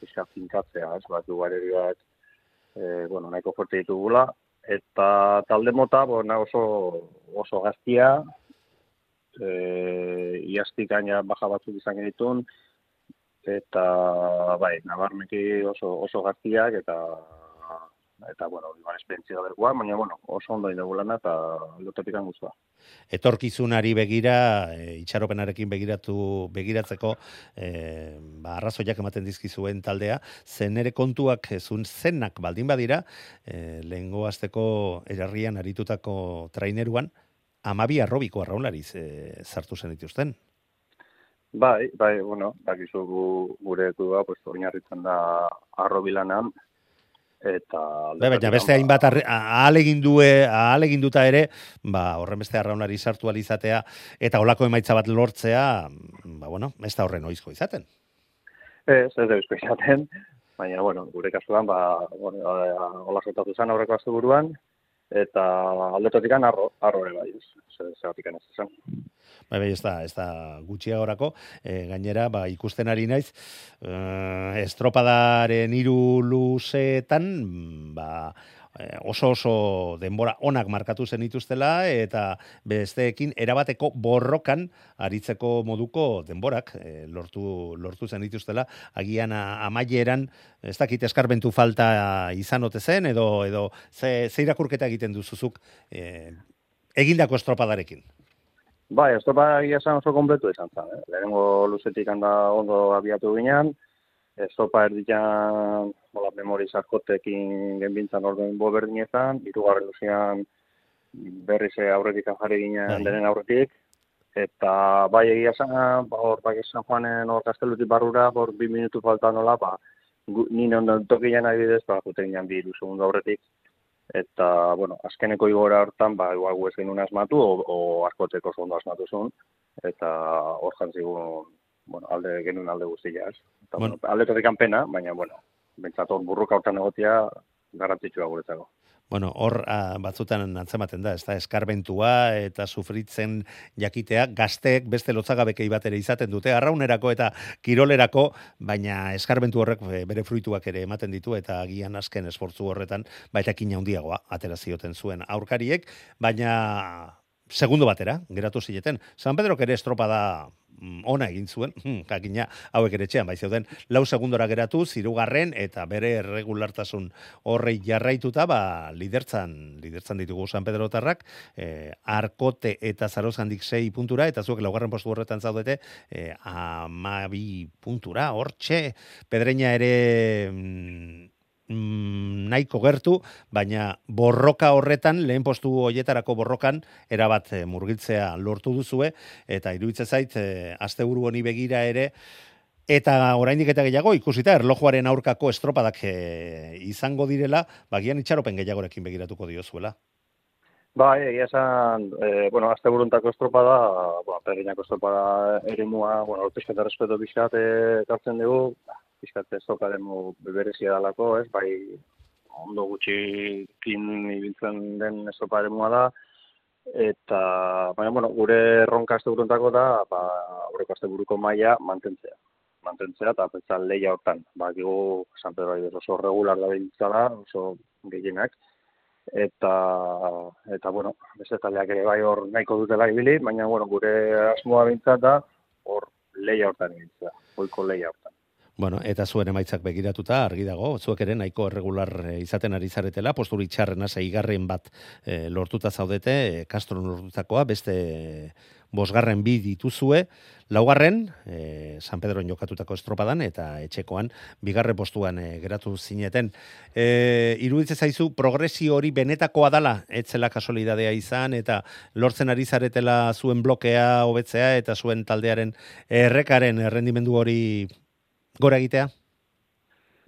pixkat finkatzea, ez, bat bat, e, bueno, nahiko fuerte ditugula, eta talde mota, bona oso, oso gaztia, e, iaztik gaina baja batzuk izan genitun, eta, bai, nabarmeki oso, oso gaztiak, eta eta, bueno, igual esperientzia bergoa, baina, bueno, oso ondo indugu lana, eta lotetik guztua. etorkizunari begira, e, itxaropenarekin begiratu begiratzeko e, ba, arrazoiak ematen dizkizuen taldea, zen ere kontuak zun zenak baldin badira, e, lehengo azteko erarrian aritutako traineruan, amabi arrobiko arraunlariz e, sartu zen dituzten. Bai, bai, bueno, bakizu gu, gure klua, pues, oinarritzen da arrobilanan, eta... Bai, baina beste hainbat arre- a- ahalegin due, ahalegin duta ere, ba, horren beste arraunlari sartu alizatea, eta olako emaitza bat lortzea, ba, bueno, ez da horren oizko izaten. Ez, ez da bizko izaten, baina, bueno, gure kasuan, ba, bueno, eh, hola sortatu zen aurreko azte buruan, eta aldetotik arro, arro ere bai, ez, ez, ez, ez esan. Bai, bai, ez da, ez da gutxiagorako, e, gainera, ba, ikusten ari naiz, e, estropadaren hiru luzeetan, ba, eh, oso oso denbora onak markatu zen dituztela eta besteekin erabateko borrokan aritzeko moduko denborak eh, lortu lortu zen dituztela agian amaieran ez dakit eskarbentu falta izan ote zen edo edo ze, ze irakurketa egiten duzuzuk eh, egindako estropadarekin. Bai, estopa egia esan oso kompletu izan zen. Eh? Lehenengo luzetik handa ondo abiatu ginen, estopa erdian, hola, memori sarkotekin genbintzan orden bo berdin ezan, irugarren luzean berriz aurretik jarri ginen Bai. denen aurretik, eta bai egia esan, ba, hor, bai esan joanen hor kastelutik barrura, hor bi minutu falta nola, ba, gu, nire ondo tokian adibidez, ba, jute ginen bi segundo aurretik, eta, bueno, azkeneko igora hortan, ba, igual gu ez genuen asmatu, o, o askoteko ondo asmatu zuen, eta hor jantzigun, bueno, alde genuen alde guztia, ez? Eta, Bueno. bueno, pena, baina, bueno, bentsat hor burruka hortan egotia, garrantzitsua guretzako. Bueno, hor ah, batzutan antzematen da, ez da, eskarbentua eta sufritzen jakitea, gazteek beste lotzagabekei bat ere izaten dute, arraunerako eta kirolerako, baina eskarbentu horrek eh, bere fruituak ere ematen ditu, eta agian azken esfortzu horretan, baita kina handiagoa atera zioten zuen aurkariek, baina segundo batera, geratu zileten. San Pedro ere estropada mm, ona egin zuen, hmm, jakina hauek ere etxean bai zeuden, lau segundora geratu, zirugarren, eta bere erregulartasun horrei jarraituta, ba, lidertzan, lidertzan ditugu San Pedro Tarrak, eh, arkote eta zarozandik sei puntura, eta zuek laugarren postu horretan zaudete, eh, amabi puntura, hortxe, pedreina ere mm, mm, nahiko gertu, baina borroka horretan, lehen postu hoietarako borrokan, erabat e, murgiltzea lortu duzue, eta iruditzen zait, e, asteburu honi begira ere, Eta oraindik eta gehiago ikusita erlojuaren aurkako estropadak e, izango direla, bagian itxaropen gehiagorekin begiratuko diozuela. Bai, egia esan, e, bueno, azte buruntako estropada, bueno, perginako estropada erimua, bueno, pixkat respeto pixkat ekartzen dugu, pixkat estropa demu beberezia dalako, ez, bai, ondo gutxi kin ibiltzen den eremua da, eta, baina, bueno, gure erronka azte buruntako da, ba, aurreko azte buruko maila mantentzea mantentzea, eta petzal leia hortan. Ba, gigu, San Pedro oso regular da behintzala, oso gehienak, eta eta bueno, beste taldeak ere bai hor nahiko dutela ibili, baina bueno, gure asmoa bintzat da hor leia hortan ibiltzea, goiko leia hortan. Bueno, eta zuen emaitzak begiratuta argi dago, zuek ere nahiko erregular eh, izaten ari zaretela, posturi txarrena zeigarren bat e, lortuta zaudete, e, Castro lortutakoa, beste bosgarren bi dituzue, laugarren, e, San Pedro jokatutako estropadan, eta etxekoan, bigarre postuan e, geratu zineten. E, iruditze zaizu, progresio hori benetakoa dala, etzela kasolidadea izan, eta lortzen ari zaretela zuen blokea hobetzea, eta zuen taldearen errekaren errendimendu hori gora egitea?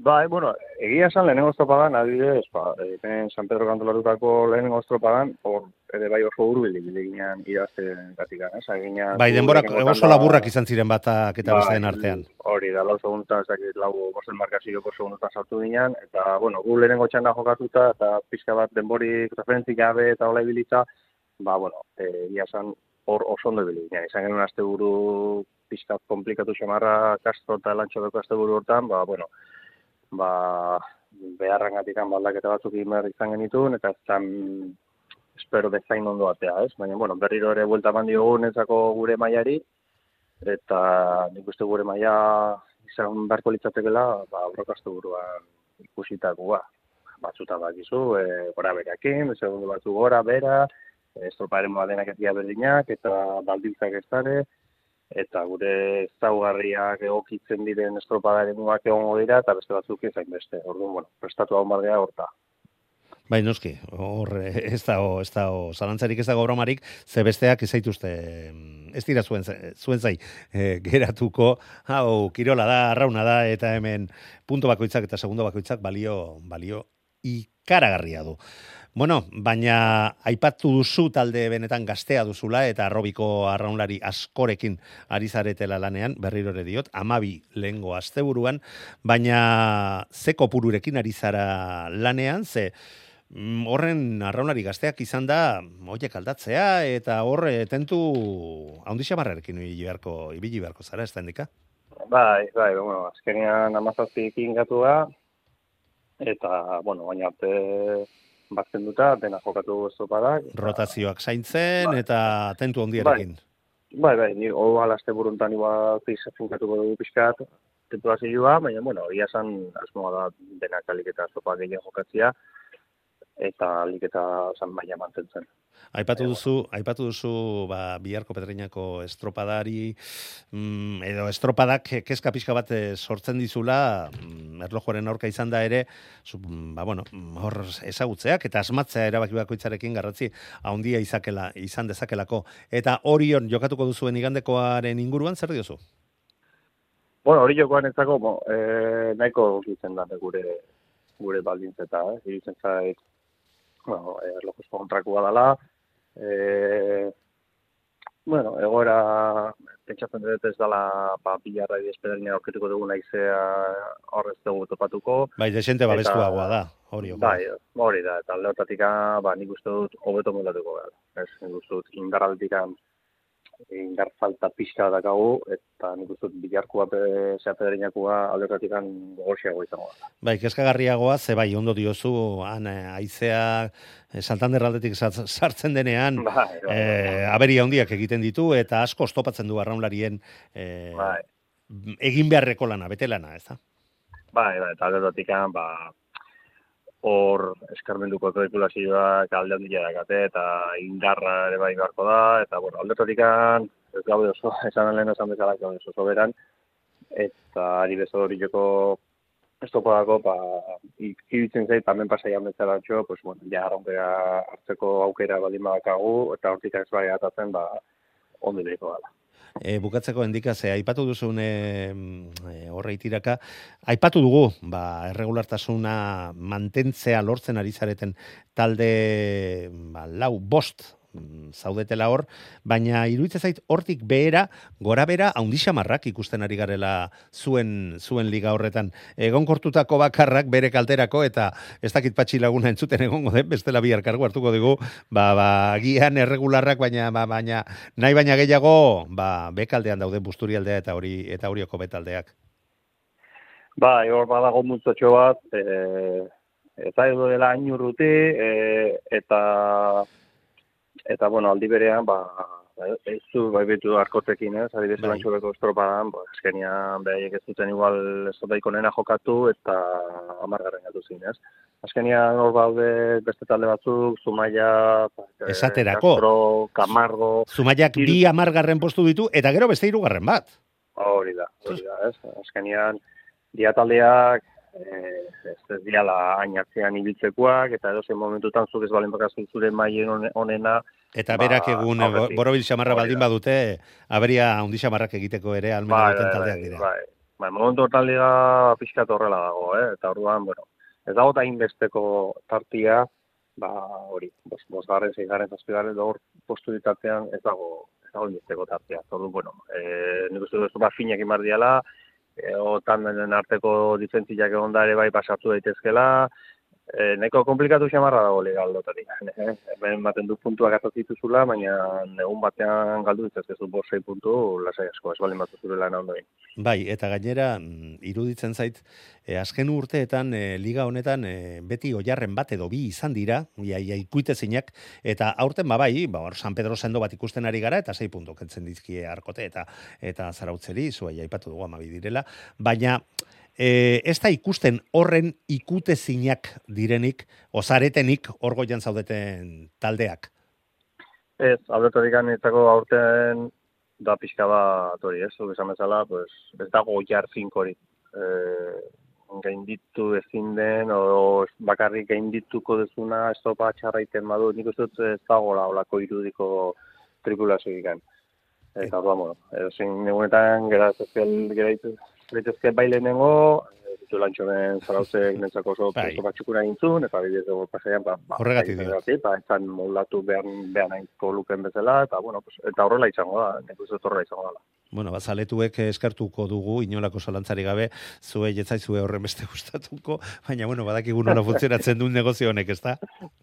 Bai, bueno, egia esan lehenengo estropadan, adibidez, ba, hemen San Pedro Kantolarutako lehenengo estropadan, hor, ere bai oso uru bilik, ginean idazten gatikan, ez? Aginean, bai, denborak oso laburrak izan ziren batak eta bai, besteen artean. Hori, da, lau segundutan, ez dakit, lau bosten markazio segundutan saltu ginean, eta, bueno, gu lehenengo txanda jokatuta, eta pizka bat denborik referentzik gabe eta hola ibilitza, ba, bueno, egia esan, hor oso ondo bilik, izan genuen azte buru pizkat komplikatu xamarra Castro eta Lantxo azte buru hortan, ba, bueno, ba, beharran gatikan baldaketa batzuk imer izan genituen, eta zan, espero dezain ondo atea, ez? Baina, bueno, berriro ere buelta bandi ezako gure mailari, eta nik uste gure maila izan beharko litzatekela, ba, aurrokaztu buruan ikusitako, ba, batzuta bakizu, e, gora berakin, segundu batzu gora, bera, estroparen moadenak ez berdinak, eta baldintzak ez dara, eta gure zaugarriak egokitzen diren estropadaren muak egongo dira, eta beste batzuk ezain beste. Orduan, bueno, prestatu hau bardea horta. Bai, noski, hor ez da, ez da, zalantzarik ez da bromarik, ze besteak izaituzte, ez dira zuen, zuen zai, e, geratuko, hau, kirola da, arrauna da, eta hemen punto bakoitzak eta segundo bakoitzak balio, balio ikaragarria du. Bueno, baina aipatu duzu talde benetan gaztea duzula eta arrobiko arraunlari askorekin ari zaretela lanean, berriro ere diot, amabi lehengo asteburuan, baina ze kopururekin ari zara lanean, ze mm, horren arraunlari gazteak izan da, oiek aldatzea, eta horre tentu haundixia barrarekin ibili beharko, ibili beharko zara, ez da indika? Bai, bai, bueno, azkenean amazaztik ingatu da, eta, bueno, baina arte batzen duta, dena jokatu estropadak. Rotazioak zaintzen bai. eta tentu ondiarekin. Bai, bai, bai ni hori alazte buruntan iba pizza funkatuko dugu pixkat, tentu baina, bueno, ia san asmoa da denak aliketa estropa gehien jokatzia, eta aliketa zan baina mantentzen. Aipatu duzu, aipatu duzu ba, biharko petreinako estropadari, mm, edo estropadak kezka pixka bat eh, sortzen dizula, mm, erlojuaren aurka izan da ere, zu, mm, ba, bueno, hor ezagutzeak eta asmatzea erabaki bakoitzarekin garratzi haundia izakela, izan dezakelako. Eta orion jokatuko duzuen igandekoaren inguruan, zer diozu? Bueno, hori jokoan ezako, bo, e, nahiko gitzen da gure gure baldintzeta, eh? Iritzen zait, bueno, erlojuz kontrakoa dela, e, bueno, egoera pentsatzen dut ez dela ba, bilarra idezpederina aurkituko dugu naizea horrez dugu topatuko. Bai, desente babestuagoa da, hori. Bai, hori da, eta alde ba, nik uste dut hobeto moldatuko gara. Ez, nik uste dut indarraldikan indar falta pixka dakagu, eta nik uste bilarkua zeapederinakua aldekatikan gogorxiago izango da. Bai, keskagarriagoa, ze bai, ondo diozu, han, eh, aizea, eh, saltan derraldetik sartzen denean, bai, bai, eh, aberia hondiak egiten ditu, eta asko stopatzen du arraunlarien eh, bai. egin beharreko lana, bete lana, ez da? Bai, bai, eta aldekatikan, ba, hor eskarmenduko tripulazioak alde handia dakate eta indarra ere bai beharko da eta bueno, aldetatik ez gaude oso, esan lehen esan bezala gaude oso beran eta ari bezo hori joko estopadako, ba, i- iruditzen zait, hemen pasaian bezala txo, pues, bueno, ja, arronkera hartzeko aukera baldin badakagu, eta hortik ez bai atatzen, ba, ondo daiko dela. E, bukatzeko endikaz, e, aipatu duzun e, e, horre itiraka, aipatu dugu, ba, erregulartasuna mantentzea lortzen ari zareten talde, ba, lau, bost, zaudetela hor, baina iruditzen zait hortik behera, gora bera, haundixamarrak ikusten ari garela zuen, zuen liga horretan. Egonkortutako bakarrak bere kalterako, eta ez dakit patxi laguna entzuten egongo den, bestela bihar kargu hartuko dugu, ba, ba, agian erregularrak, baina, ba, baina, nahi baina gehiago, ba, bekaldean daude busturialdea eta hori eta horioko betaldeak. Ba, hor badago multzotxo bat, e, eta edo dela hain urruti, e, eta, eta, bueno, aldi berean, ba, ez du, bai betu arkotekin, ez, adibidez, Bai. bai. estropadan, ba, azkenian, behaiek ez duten igual ez daiko nena jokatu, eta amargarren gatu zin, ez. Azkenian hor baude beste talde batzuk, Zumaia, ba, e, Esaterako. Castro, Camargo, Zumaiak bi amargarren postu ditu, eta gero beste hirugarren bat. Hori da, hori da, ez? Azkenean, diataldeak, eh, ez, ez diala hain atzean ibiltzekoak, eta edozein momentutan zuk ez balen bakazu zure maien one- onena, Eta Ba, berak egun e, aurretik. borobil xamarra baldin da. badute, aberia handi xamarrak egiteko ere almena duten taldeak dira. bai, bai, momentu taldea pixkat horrela dago, eh? eta orduan, bueno, ez dago eta inbesteko tartia, ba, hori, bos, bosgarren, zeigarren, zazpigarren, hor postu ditatean ez dago, ez dago inbesteko tartia. Orduan, bueno, eh, nik uste dut, ba, finak imar diala, e, otan arteko difentziak egon da ere bai pasatu daitezkela, e, nahiko komplikatu xamarra dago liga aldotatik. Eh? Hemen baten du puntuak atat dituzula, baina egun batean galdu ditzazkezu bost sei puntu lasai asko, ez baldin batu zure lan ondoin. Bai, eta gainera mm, iruditzen zait, e, azken urteetan e, liga honetan e, beti oiarren bat edo bi izan dira, ia, ia ikuitezinak, eta aurten ba bai, ba, San Pedro sendo bat ikusten ari gara, eta sei puntu kentzen dizkie arkote, eta eta zarautzeri, zuai aipatu dugu amabi direla, baina e, ez da ikusten horren ikutezinak direnik, osaretenik hor goian zaudeten taldeak. Ez, aldetatik anitzako aurten da pixka bat hori, ez, zuk esan bezala, pues, ez dago jar finkorik. E, gainditu ezin den, o bakarrik gaindituko dezuna estopa txarra iten badu, nik uste dut ez dagoela olako irudiko tripulazio ikan. Eta, ba, bueno, edozein egunetan, gera daitezke bai lehenengo, eh, ditu lantxomen zarautzek nentzako oso Bai. batxukura intzun, eta bidez dugu pasaian, ba, ba, Horregatik bai, horregatik, ba, etzan moldatu behar, behar nahiko luken bezala, eta, bueno, pues, eta horrela izango da, nik uste dut horrela izango dela. Bueno, bazaletuek eskartuko dugu, inolako zalantzari gabe, zue jetzaizue horren beste gustatuko, baina, bueno, badakigu nola funtzionatzen duen negozio honek, ezta?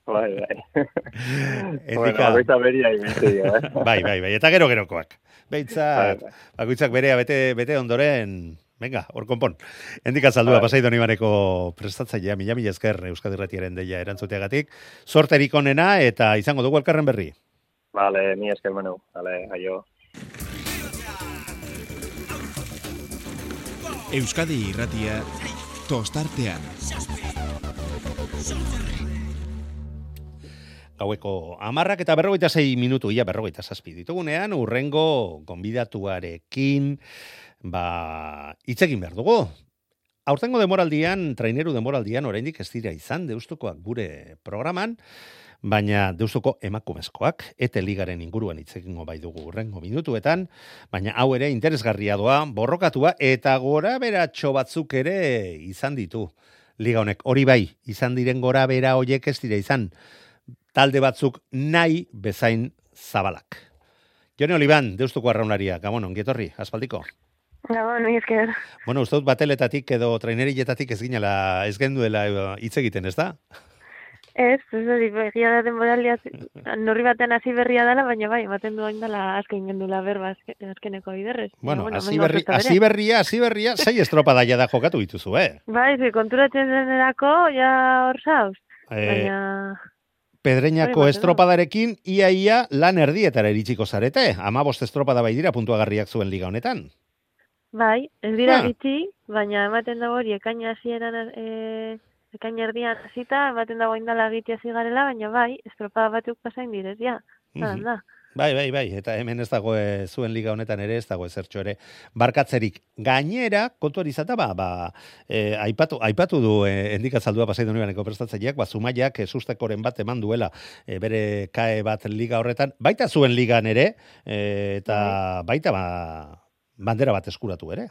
Bai, bai. bueno, Endika, baita beria ibiltzea, eh? bai, bai, bai, eta gero gerokoak. Bai, Beitzat, bai. bakoitzak berea bete, bete ondoren, venga, hor konpon. Endika zaldua, Bai. pasai donibaneko prestatzailea, mila mila esker Euskadi Ratiaren deia erantzuteagatik, sorterik onena eta izango dugu elkarren berri. Vale, mi esker meneu. Vale, aio. Euskadi irratia tostartean. Gaueko amarrak eta berrogeita zei minutu, ia berrogeita zazpi ditugunean, urrengo gonbidatuarekin, ba, itzegin behar dugu. Aurtengo demoraldian, traineru demoraldian, oraindik ez dira izan, deustukoak gure programan, baina deustuko emakumezkoak, ete ligaren inguruan itzegingo bai dugu urrengo minutuetan, baina hau ere interesgarria doa, borrokatua, eta gora beratxo batzuk ere izan ditu. Liga honek, hori bai, izan diren gora bera hoiek ez dira izan, talde batzuk nahi bezain zabalak. Jone Oliban, deustuko arraunaria, gabon, ongietorri, aspaldiko. Gabon, mi esker. Bueno, uste dut bateletatik edo trainerilletatik ez ginela, ez genduela hitz egiten, ez da? Ez, ez hori, egia da denboralia, norri batean hasi berria dela, baina bai, ematen du dela azken gendula berba azke- azkeneko biderrez. Bueno, hasi hemen berri, hasi berria, hasi berria, sei estropada ja da jokatu dituzu, eh? Bai, ze, konturatzen denerako, ja hor zauz. eh Baina, Pedreñako estropadarekin ia-ia lan erdietara iritsiko zarete. Ama bost estropada bai dira puntuagarriak zuen liga honetan. Bai, ez dira Ah. gitxi, baina ematen dago hori, ekaina hasieran, e, ekaina erdian hasita, ematen dago indala gitxi hasi garela, baina bai, estropada batzuk pasain direz, ja. Mm da. Bai, bai, bai, eta hemen ez dago e, zuen liga honetan ere, ez dago ezertxo ere, barkatzerik. Gainera, kontu hori izata, ba, ba e, aipatu, aipatu du e, endikatzaldua pasai du nibaneko prestatzaileak, ba, zumaiak e, sustekoren bat eman duela e, bere kae bat liga horretan, baita zuen ligan ere, e, eta bai. baita ba, bandera bat eskuratu ere.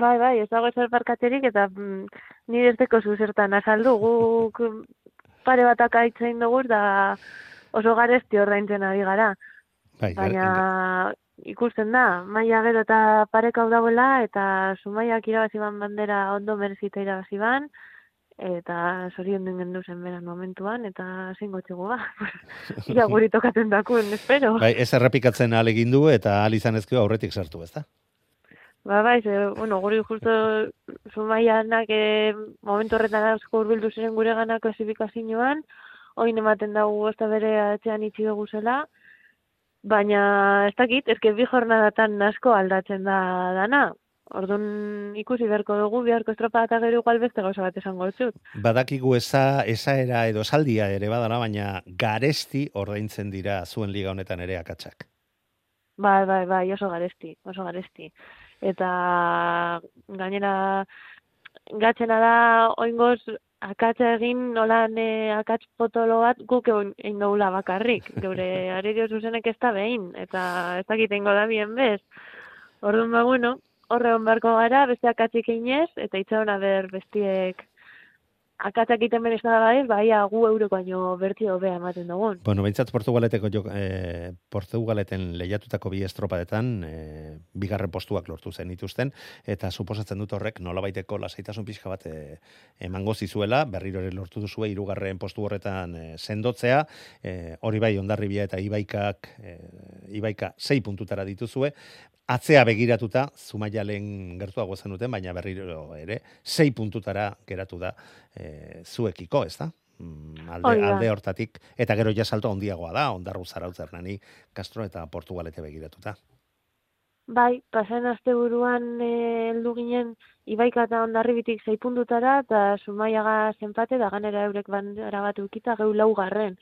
Bai, bai, ez dago ezer barkatzerik, eta mm, nire ez deko zuzertan azaldu, guk pare batak aitzen dugu, da oso garezti ordaintzen ari gara. Bai, Baina ikusten da, maila gero eta pareka dauela, eta sumaiak irabazi ban bandera ondo merezita irabazi ban, eta zorion den gendu zen beran momentuan, eta zingo txugu ba. Ia guri tokatzen dakun, espero. Bai, ez errepikatzen alegin du, eta alizan ezkio aurretik sartu, ez da? Ba, bai, ze, bueno, guri justo sumaianak eh, momentu horretan asko urbildu ziren gure ganako esifikazioan, oin ematen dugu ez bere atzean itxi dugu zela, baina ez dakit, ezke bi jornadatan asko aldatzen da dana. Orduan ikusi beharko dugu, biharko estropa eta gero igual beste gauza bat esango dut. Badakigu eza, eza era edo saldia ere badala, baina garesti ordaintzen dira zuen liga honetan ere akatsak. Bai, bai, bai, oso garesti, oso garesti. Eta gainera gatzena da oingoz akatsa egin nolan e, akats potolo bat guk egin dugula bakarrik. Geure arerio zuzenek ez da behin, eta ez dakit ingo da bien bez. Orduan ba, bueno, horre hon beharko gara, beste akatsik inez, eta itxaron ber bestiek akatzak iten berez da bai, bai, gu euroko baino berti hobea ematen dugun. Bueno, behintzat Portugaleteko jo, e, Portugaleten lehiatutako bi estropadetan, e, bigarren postuak lortu zen ituzten, eta suposatzen dut horrek nolabaiteko lasaitasun pixka bat e, emango zizuela, berriro ere lortu duzue irugarren postu horretan e, sendotzea, e, hori bai ondarribia eta ibaikak, e, ibaika sei puntutara dituzue, atzea begiratuta, zumaialen gertuago zenuten, baina berriro ere, sei puntutara geratu da e, zuekiko, ez da? Mm, alde, alde hortatik, eta gero ja salto handiagoa da, ondarru zarautzer nani, Castro eta Portugalete begiratuta. Bai, pasan azte buruan eh, heldu ginen Ibaika eta Ondarribitik zei puntutara eta Zumaiaga zenpate da ganera eurek bandera bat ukita geu laugarren.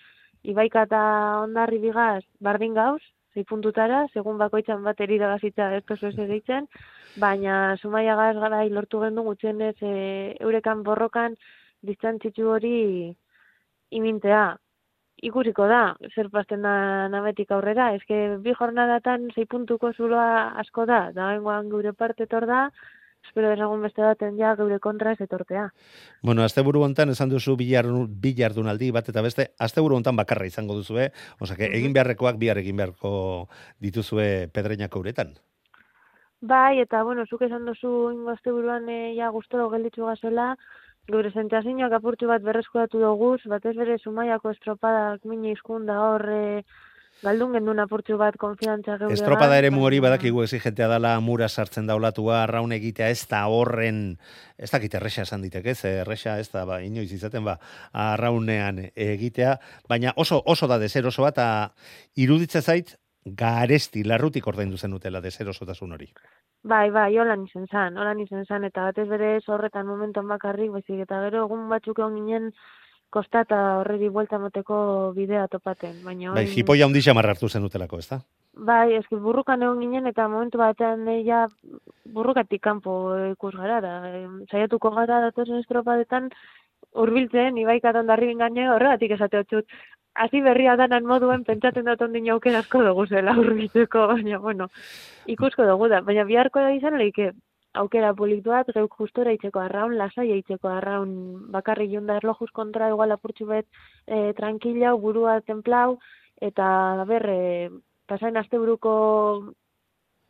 Ibaika eta Ondarribigaz bardin gauz, zei puntutara, segun bakoitzan bat erida gazitza ez ez deitzen, baina Zumaiaga ez gara lortu gendu gutxenez e, eurekan borrokan distantzitzu hori imintea. Ikusiko da, zer pasten da nametik aurrera, ezke bi jornadatan zei puntuko zuloa asko da, da gure parte tor da, espero desagun beste daten ja gure kontra ez etortea. Bueno, azte buru hontan esan duzu bilardun aldi bat eta beste, azte buru hontan bakarra izango duzu, eh? Osa, egin beharrekoak bihar egin beharko dituzue pedreinako uretan. Bai, eta bueno, zuk esan duzu ingo azte buruan e, ja gustoro gelditzu gazela, gure zentazioak apurtu bat berreskuratu dugu, batez bere sumaiako estropadak mini izkunda hor e, galdun gendun apurtu bat konfiantza geure. Estropada ere hori badakigu exigentea dala mura sartzen daulatua, raun egitea ez da horren, ez dakit erresa esan ditek ez, erresa ez da, ba, inoiz izaten ba, arraunean egitea, baina oso, oso da dezer oso bat, iruditza zait, garesti, larrutik ordaindu zen utela dezer osotasun hori. Bai, bai, holan izan zan, holan izan zan, eta batez bere horretan momentuan bakarrik, baizik, eta gero egun batzuk egon ginen kostata horreri buelta moteko bidea topaten. Baina, bai, hipoia hundi xamar hartu zen utelako, ez da? Bai, eski burrukan egon ginen, eta momentu batean ja burrukatik kanpo ikus gara, da, saiatuko gara datozen estropadetan, urbiltzen, ibaikatan darri bingaine horregatik esate hotxut, hasi berria danan moduen pentsatzen dut ondin aukera asko dugu zela urbiltzeko, baina, bueno, ikusko dugu da. Baina biharko da izan leike aukera politu bat, geuk justora itxeko arraun, lasai itxeko arraun, bakarri jonda erlojuz kontra igual apurtxu bet e, tranquilau, burua templau, eta ber, e, pasain azte buruko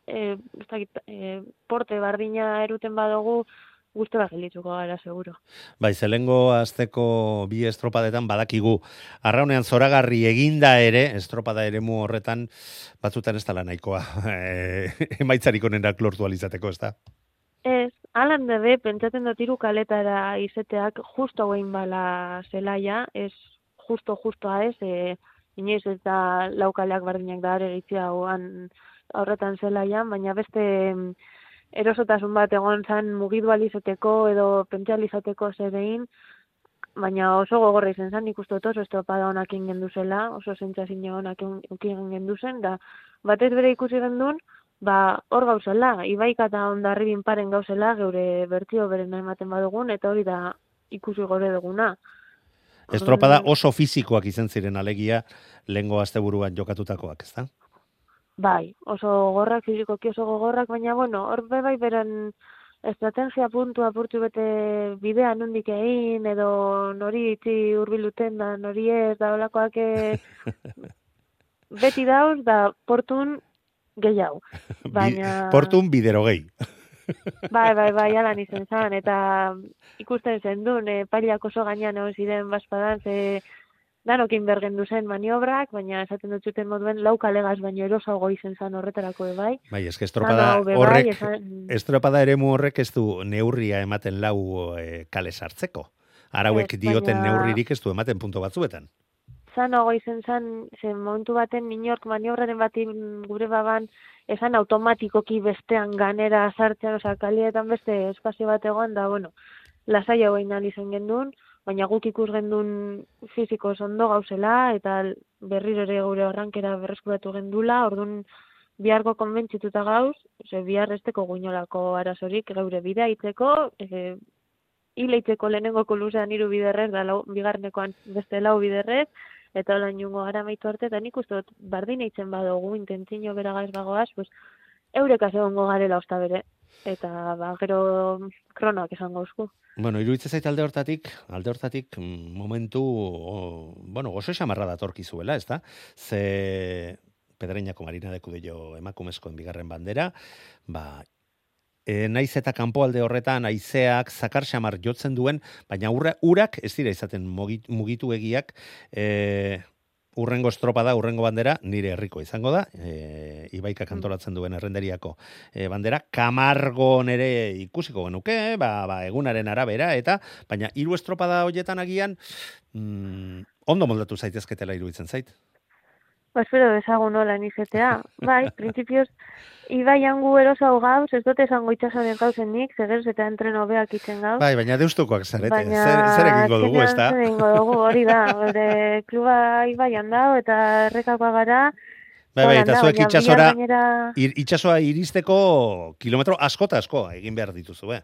e, e, porte bardina eruten badugu, gustora gelituko gara seguro. Bai, zelengo azteko bi estropadetan badakigu arraunean zoragarri eginda ere, estropada eremu horretan batzutan ez tala nahikoa e, emaitzarik onenak lortu alizateko, ez da? Ez, alan debe, pentsatzen dut iru kaletara izeteak justo hauen bala zelaia, ez justo, justoa ez, e, inoiz ez da laukaleak bardinak da ere horretan zelaian, baina beste erosotasun bat egon zan mugidu alizateko edo pentsalizateko zerein, baina oso gogorra izan zen, nik uste dut oso estropada honak ingen duzela, oso zentzazio honak ingen duzen, da batez bere ikusi gendun, ba, hor gauzela, ibaika eta ondarribin paren gauzela, geure bertio beren ematen badugun, eta hori da ikusi gore duguna. Estropada oso fizikoak izan ziren alegia lehengo asteburuan jokatutakoak, ezta? Bai, oso gogorrak, fizikoki oso gogorrak, baina bueno, hor bai beren estrategia puntu apurtu bete bidea nondik egin, edo nori itzi urbiluten da, nori ez, da olakoak eh, beti dauz, da portun gehiago. Baina... Portun bidero gehi. bai, bai, bai, alan izan zan, eta ikusten zen duen, e, pailak oso gainean egon ziren baspadan, ze danokin bergen duzen maniobrak, baina esaten dut zuten moduen lau kalegaz baino erosago izen zan horretarako e, bai. Bai, eske estropada horrek, estropada ere horrek ez du neurria ematen lau e, kale sartzeko. Arauek dioten neurririk ez du ematen punto batzuetan. Zan ogo izen zan, zen momentu baten inork maniobraren bati gure baban, esan automatikoki bestean ganera sartzen, oza, kalietan beste espazio bat egoan, da, bueno, lasai hau egin izan gendun, baina guk ikus gendun fiziko ondo gauzela, eta berriro ere gure horrankera berreskuratu gendula, orduan biharko konbentzituta gauz, ze bihar esteko guinolako arazorik geure bidea itzeko, e, hileitzeko lehenengo koluzean iru biderrez, da lau, bigarnekoan beste lau biderrez, eta hola inungo gara maitu arte, eta nik uste dut, bardin eitzen badugu, intentzino bera gaiz bagoaz, pues, eureka zegoengo garela osta bere, eta ba, gero kronoak esan gauzku. Bueno, iruditzen zait alde hortatik, alde hortatik mm, momentu, o, bueno, gozo esamarra datorki zuela, ez da? Ze Pedreñako Marina de Cudello emakumezkoen bigarren bandera, ba, e, naiz eta kanpoalde horretan aizeak zakar xamar jotzen duen, baina urra, urak ez dira izaten mugitu egiak, e, urrengo estropada, urrengo bandera, nire herriko izango da, e, ibaika mm. kantolatzen duen errenderiako e, bandera, kamargo nere ikusiko genuke, ba, ba, egunaren arabera, eta, baina hiru estropada hoietan agian, mm, ondo moldatu zaitezketela iruditzen zait. Ba, espero desagun nola nizetea. Bai, prinsipioz, Ibai hangu erosa gauz, ez dute esango itxasonen gauzen nik, zegerz eta entreno beak itzen gauz. Bai, baina deustukoak zarete, baina, zer, zer egingo dugu, ez da? Zer egingo dugu, hori da, bere kluba Ibai handau eta errekakoa gara. Bai, bai, eta zuek itxasora, itxasoa iristeko kilometro asko eta asko egin behar dituzu, eh?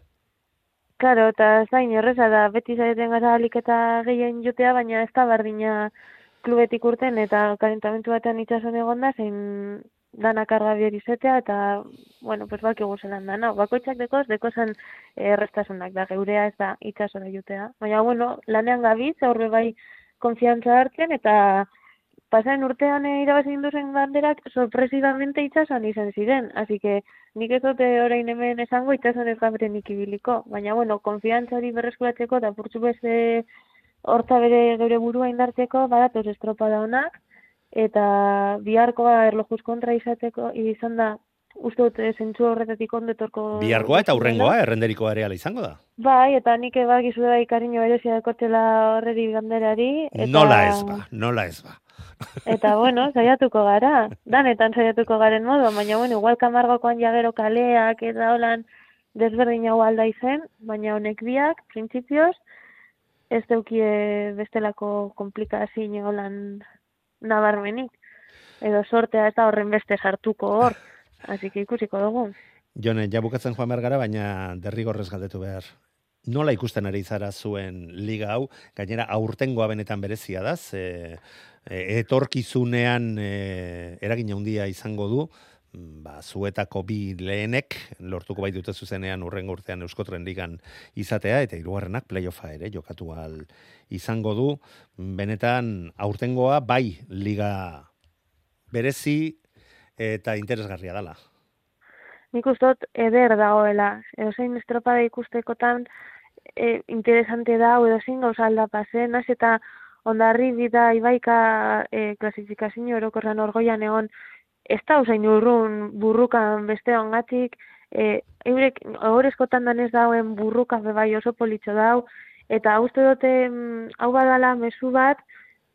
Karo, eta zain horreza da, beti zaiten gara aliketa gehien jutea, baina ez da bardina klubetik urten eta kalentamentu batean itxason egon da, zein dana karga bier izetea, eta, bueno, pues baki guzelan da, no? Bakoitzak dekoz, dekozan errestasunak da, geurea ez da itxasora jutea. Baina, bueno, lanean gabiz, aurre bai konfiantza hartzen, eta pasaen urtean e, irabazin duzen banderak sorpresivamente itxasoan izan ziren. Así que nik ez dute orain hemen esango itxasoan ez gabren ikibiliko. Baina, bueno, konfiantza hori berreskuratzeko, eta purtsu beste horta bere geure burua indartzeko, badatoz estropada honak, eta biharkoa erlojuz kontra izateko izan da uste dut zentzu horretatik ondetorko... Biharkoa eta urrengoa, errenderikoa ere izango da. Bai, eta nik eba gizu da ikariño berezia dakotela horreri ganderari. Eta... Nola ez ba, nola ez ba. eta bueno, saiatuko gara, danetan saiatuko garen modu, baina bueno, igual kamargokoan jagero kaleak eta holan desberdin hau alda izen, baina honek biak, printzipioz, ez deukie bestelako komplikazio holan nabarmenik. Edo sortea eta horren beste sartuko hor. Así que ikusiko dugu. Jone, ja bukatzen joan behar gara, baina derrigorrez galdetu behar. Nola ikusten ari zara zuen liga hau, gainera aurtengoa benetan berezia da, ze, e, etorkizunean e, eragin handia izango du, ba, zuetako bi lehenek, lortuko bai. dute zuzenean urren urtean Euskotren ligan izatea, eta irugarrenak playoffa ere jokatu al izango du, benetan aurtengoa bai liga berezi eta interesgarria dela. Nik ustot eder dagoela, edo zein estropada ikustekotan e, interesante da, edo zein gauza alda pasen, naz eta ondarri bida ibaika e, klasifikazio orokorran orgoian egon ez da usain urrun burrukan beste ongatik, e, eurek horrezkotan danez dauen burruka bebai oso politxo dau, eta uste dute mm, hau badala mesu bat,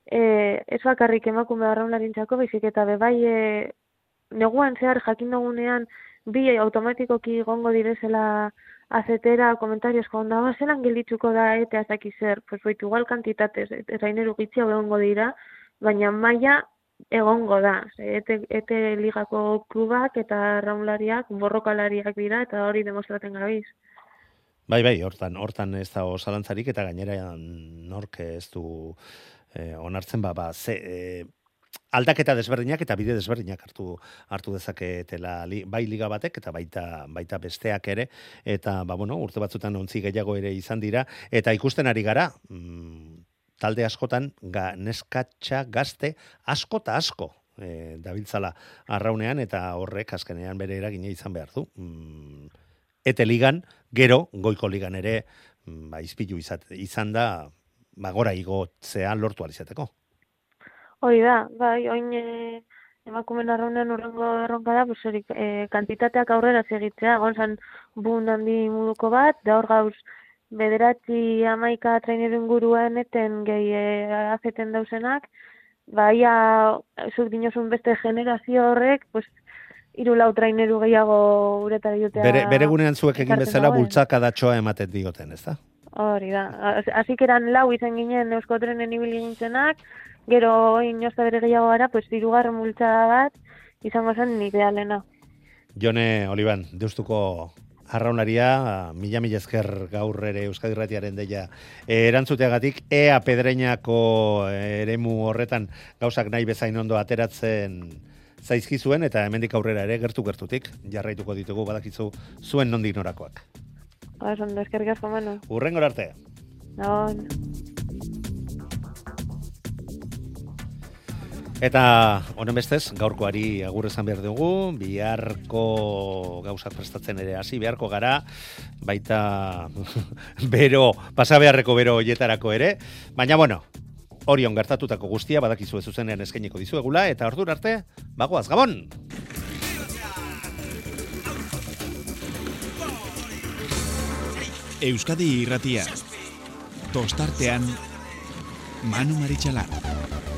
e, ez bakarrik emakume arraunlarintzako, baizik eta bebai e, neguan zehar jakin dugunean bi automatikoki gongo direzela azetera komentarios jonda, ba, zelan gelditzuko da, eta ez dakiz zer, pues igual kantitatez, traineru gitziago egongo dira, baina maila egongo da. Ete, ete ligako klubak eta raunlariak borrokalariak dira, eta hori demostraten gabiz. Bai, bai, hortan, hortan ez da osalantzarik eta gainera nork ez du eh, onartzen, ba, ba, ze, eh, aldaketa desberdinak eta bide desberdinak hartu hartu dezaketela li, bai liga batek eta baita baita besteak ere eta ba bueno urte batzutan ontzi gehiago ere izan dira eta ikusten ari gara mm, talde askotan ga, neskatxa gazte asko eta asko e, dabiltzala arraunean eta horrek azkenean bere eragina izan behar du. Mm, ete ligan, gero, goiko ligan ere, mm, ba, izpilu izat, izan da, ba, gora igotzea lortu alizateko. Hori da, bai, oin e, emakumen arraunean urrengo erronka da, pues, hori, e, kantitateak aurrera segitzea, gonzan bun handi moduko bat, da hor gauz bederatzi amaika traineru inguruan eten gehi e, azeten dausenak, ba, ia, zuk dinozun beste generazio horrek, pues, hiru lau traineru gehiago uretara jotea. Bere, bere gunean zuek egin bezala bultzaka datxoa ematen dioten, ez da? Hori da. Hasik eran lau izan ginen Eusko Trenen ibili gintzenak, gero inosta bere gehiago gara, pues hirugarren multzada bat izango zen idealena. Jone Oliban, deustuko arraunaria, mila mila esker gaur ere Euskadi Ratiaren deia e, erantzuteagatik, ea pedreinako eremu horretan gauzak nahi bezain ondo ateratzen zaizkizuen, eta hemendik aurrera ere gertu-gertutik jarraituko ditugu badakizu zuen nondik norakoak. Da eskerrik asko manu. Urrengor arte. Non. Eta honen bestez, gaurkoari agur esan behar dugu, biharko gauzak prestatzen ere hasi beharko gara, baita bero, pasa beharreko bero hoietarako ere, baina bueno, Orion gertatutako guztia badakizu ez zuzenean eskainiko dizuegula eta ordura arte, bagoaz Gabon! Euskadi irratia. Tostartean, Manu Maritxalar.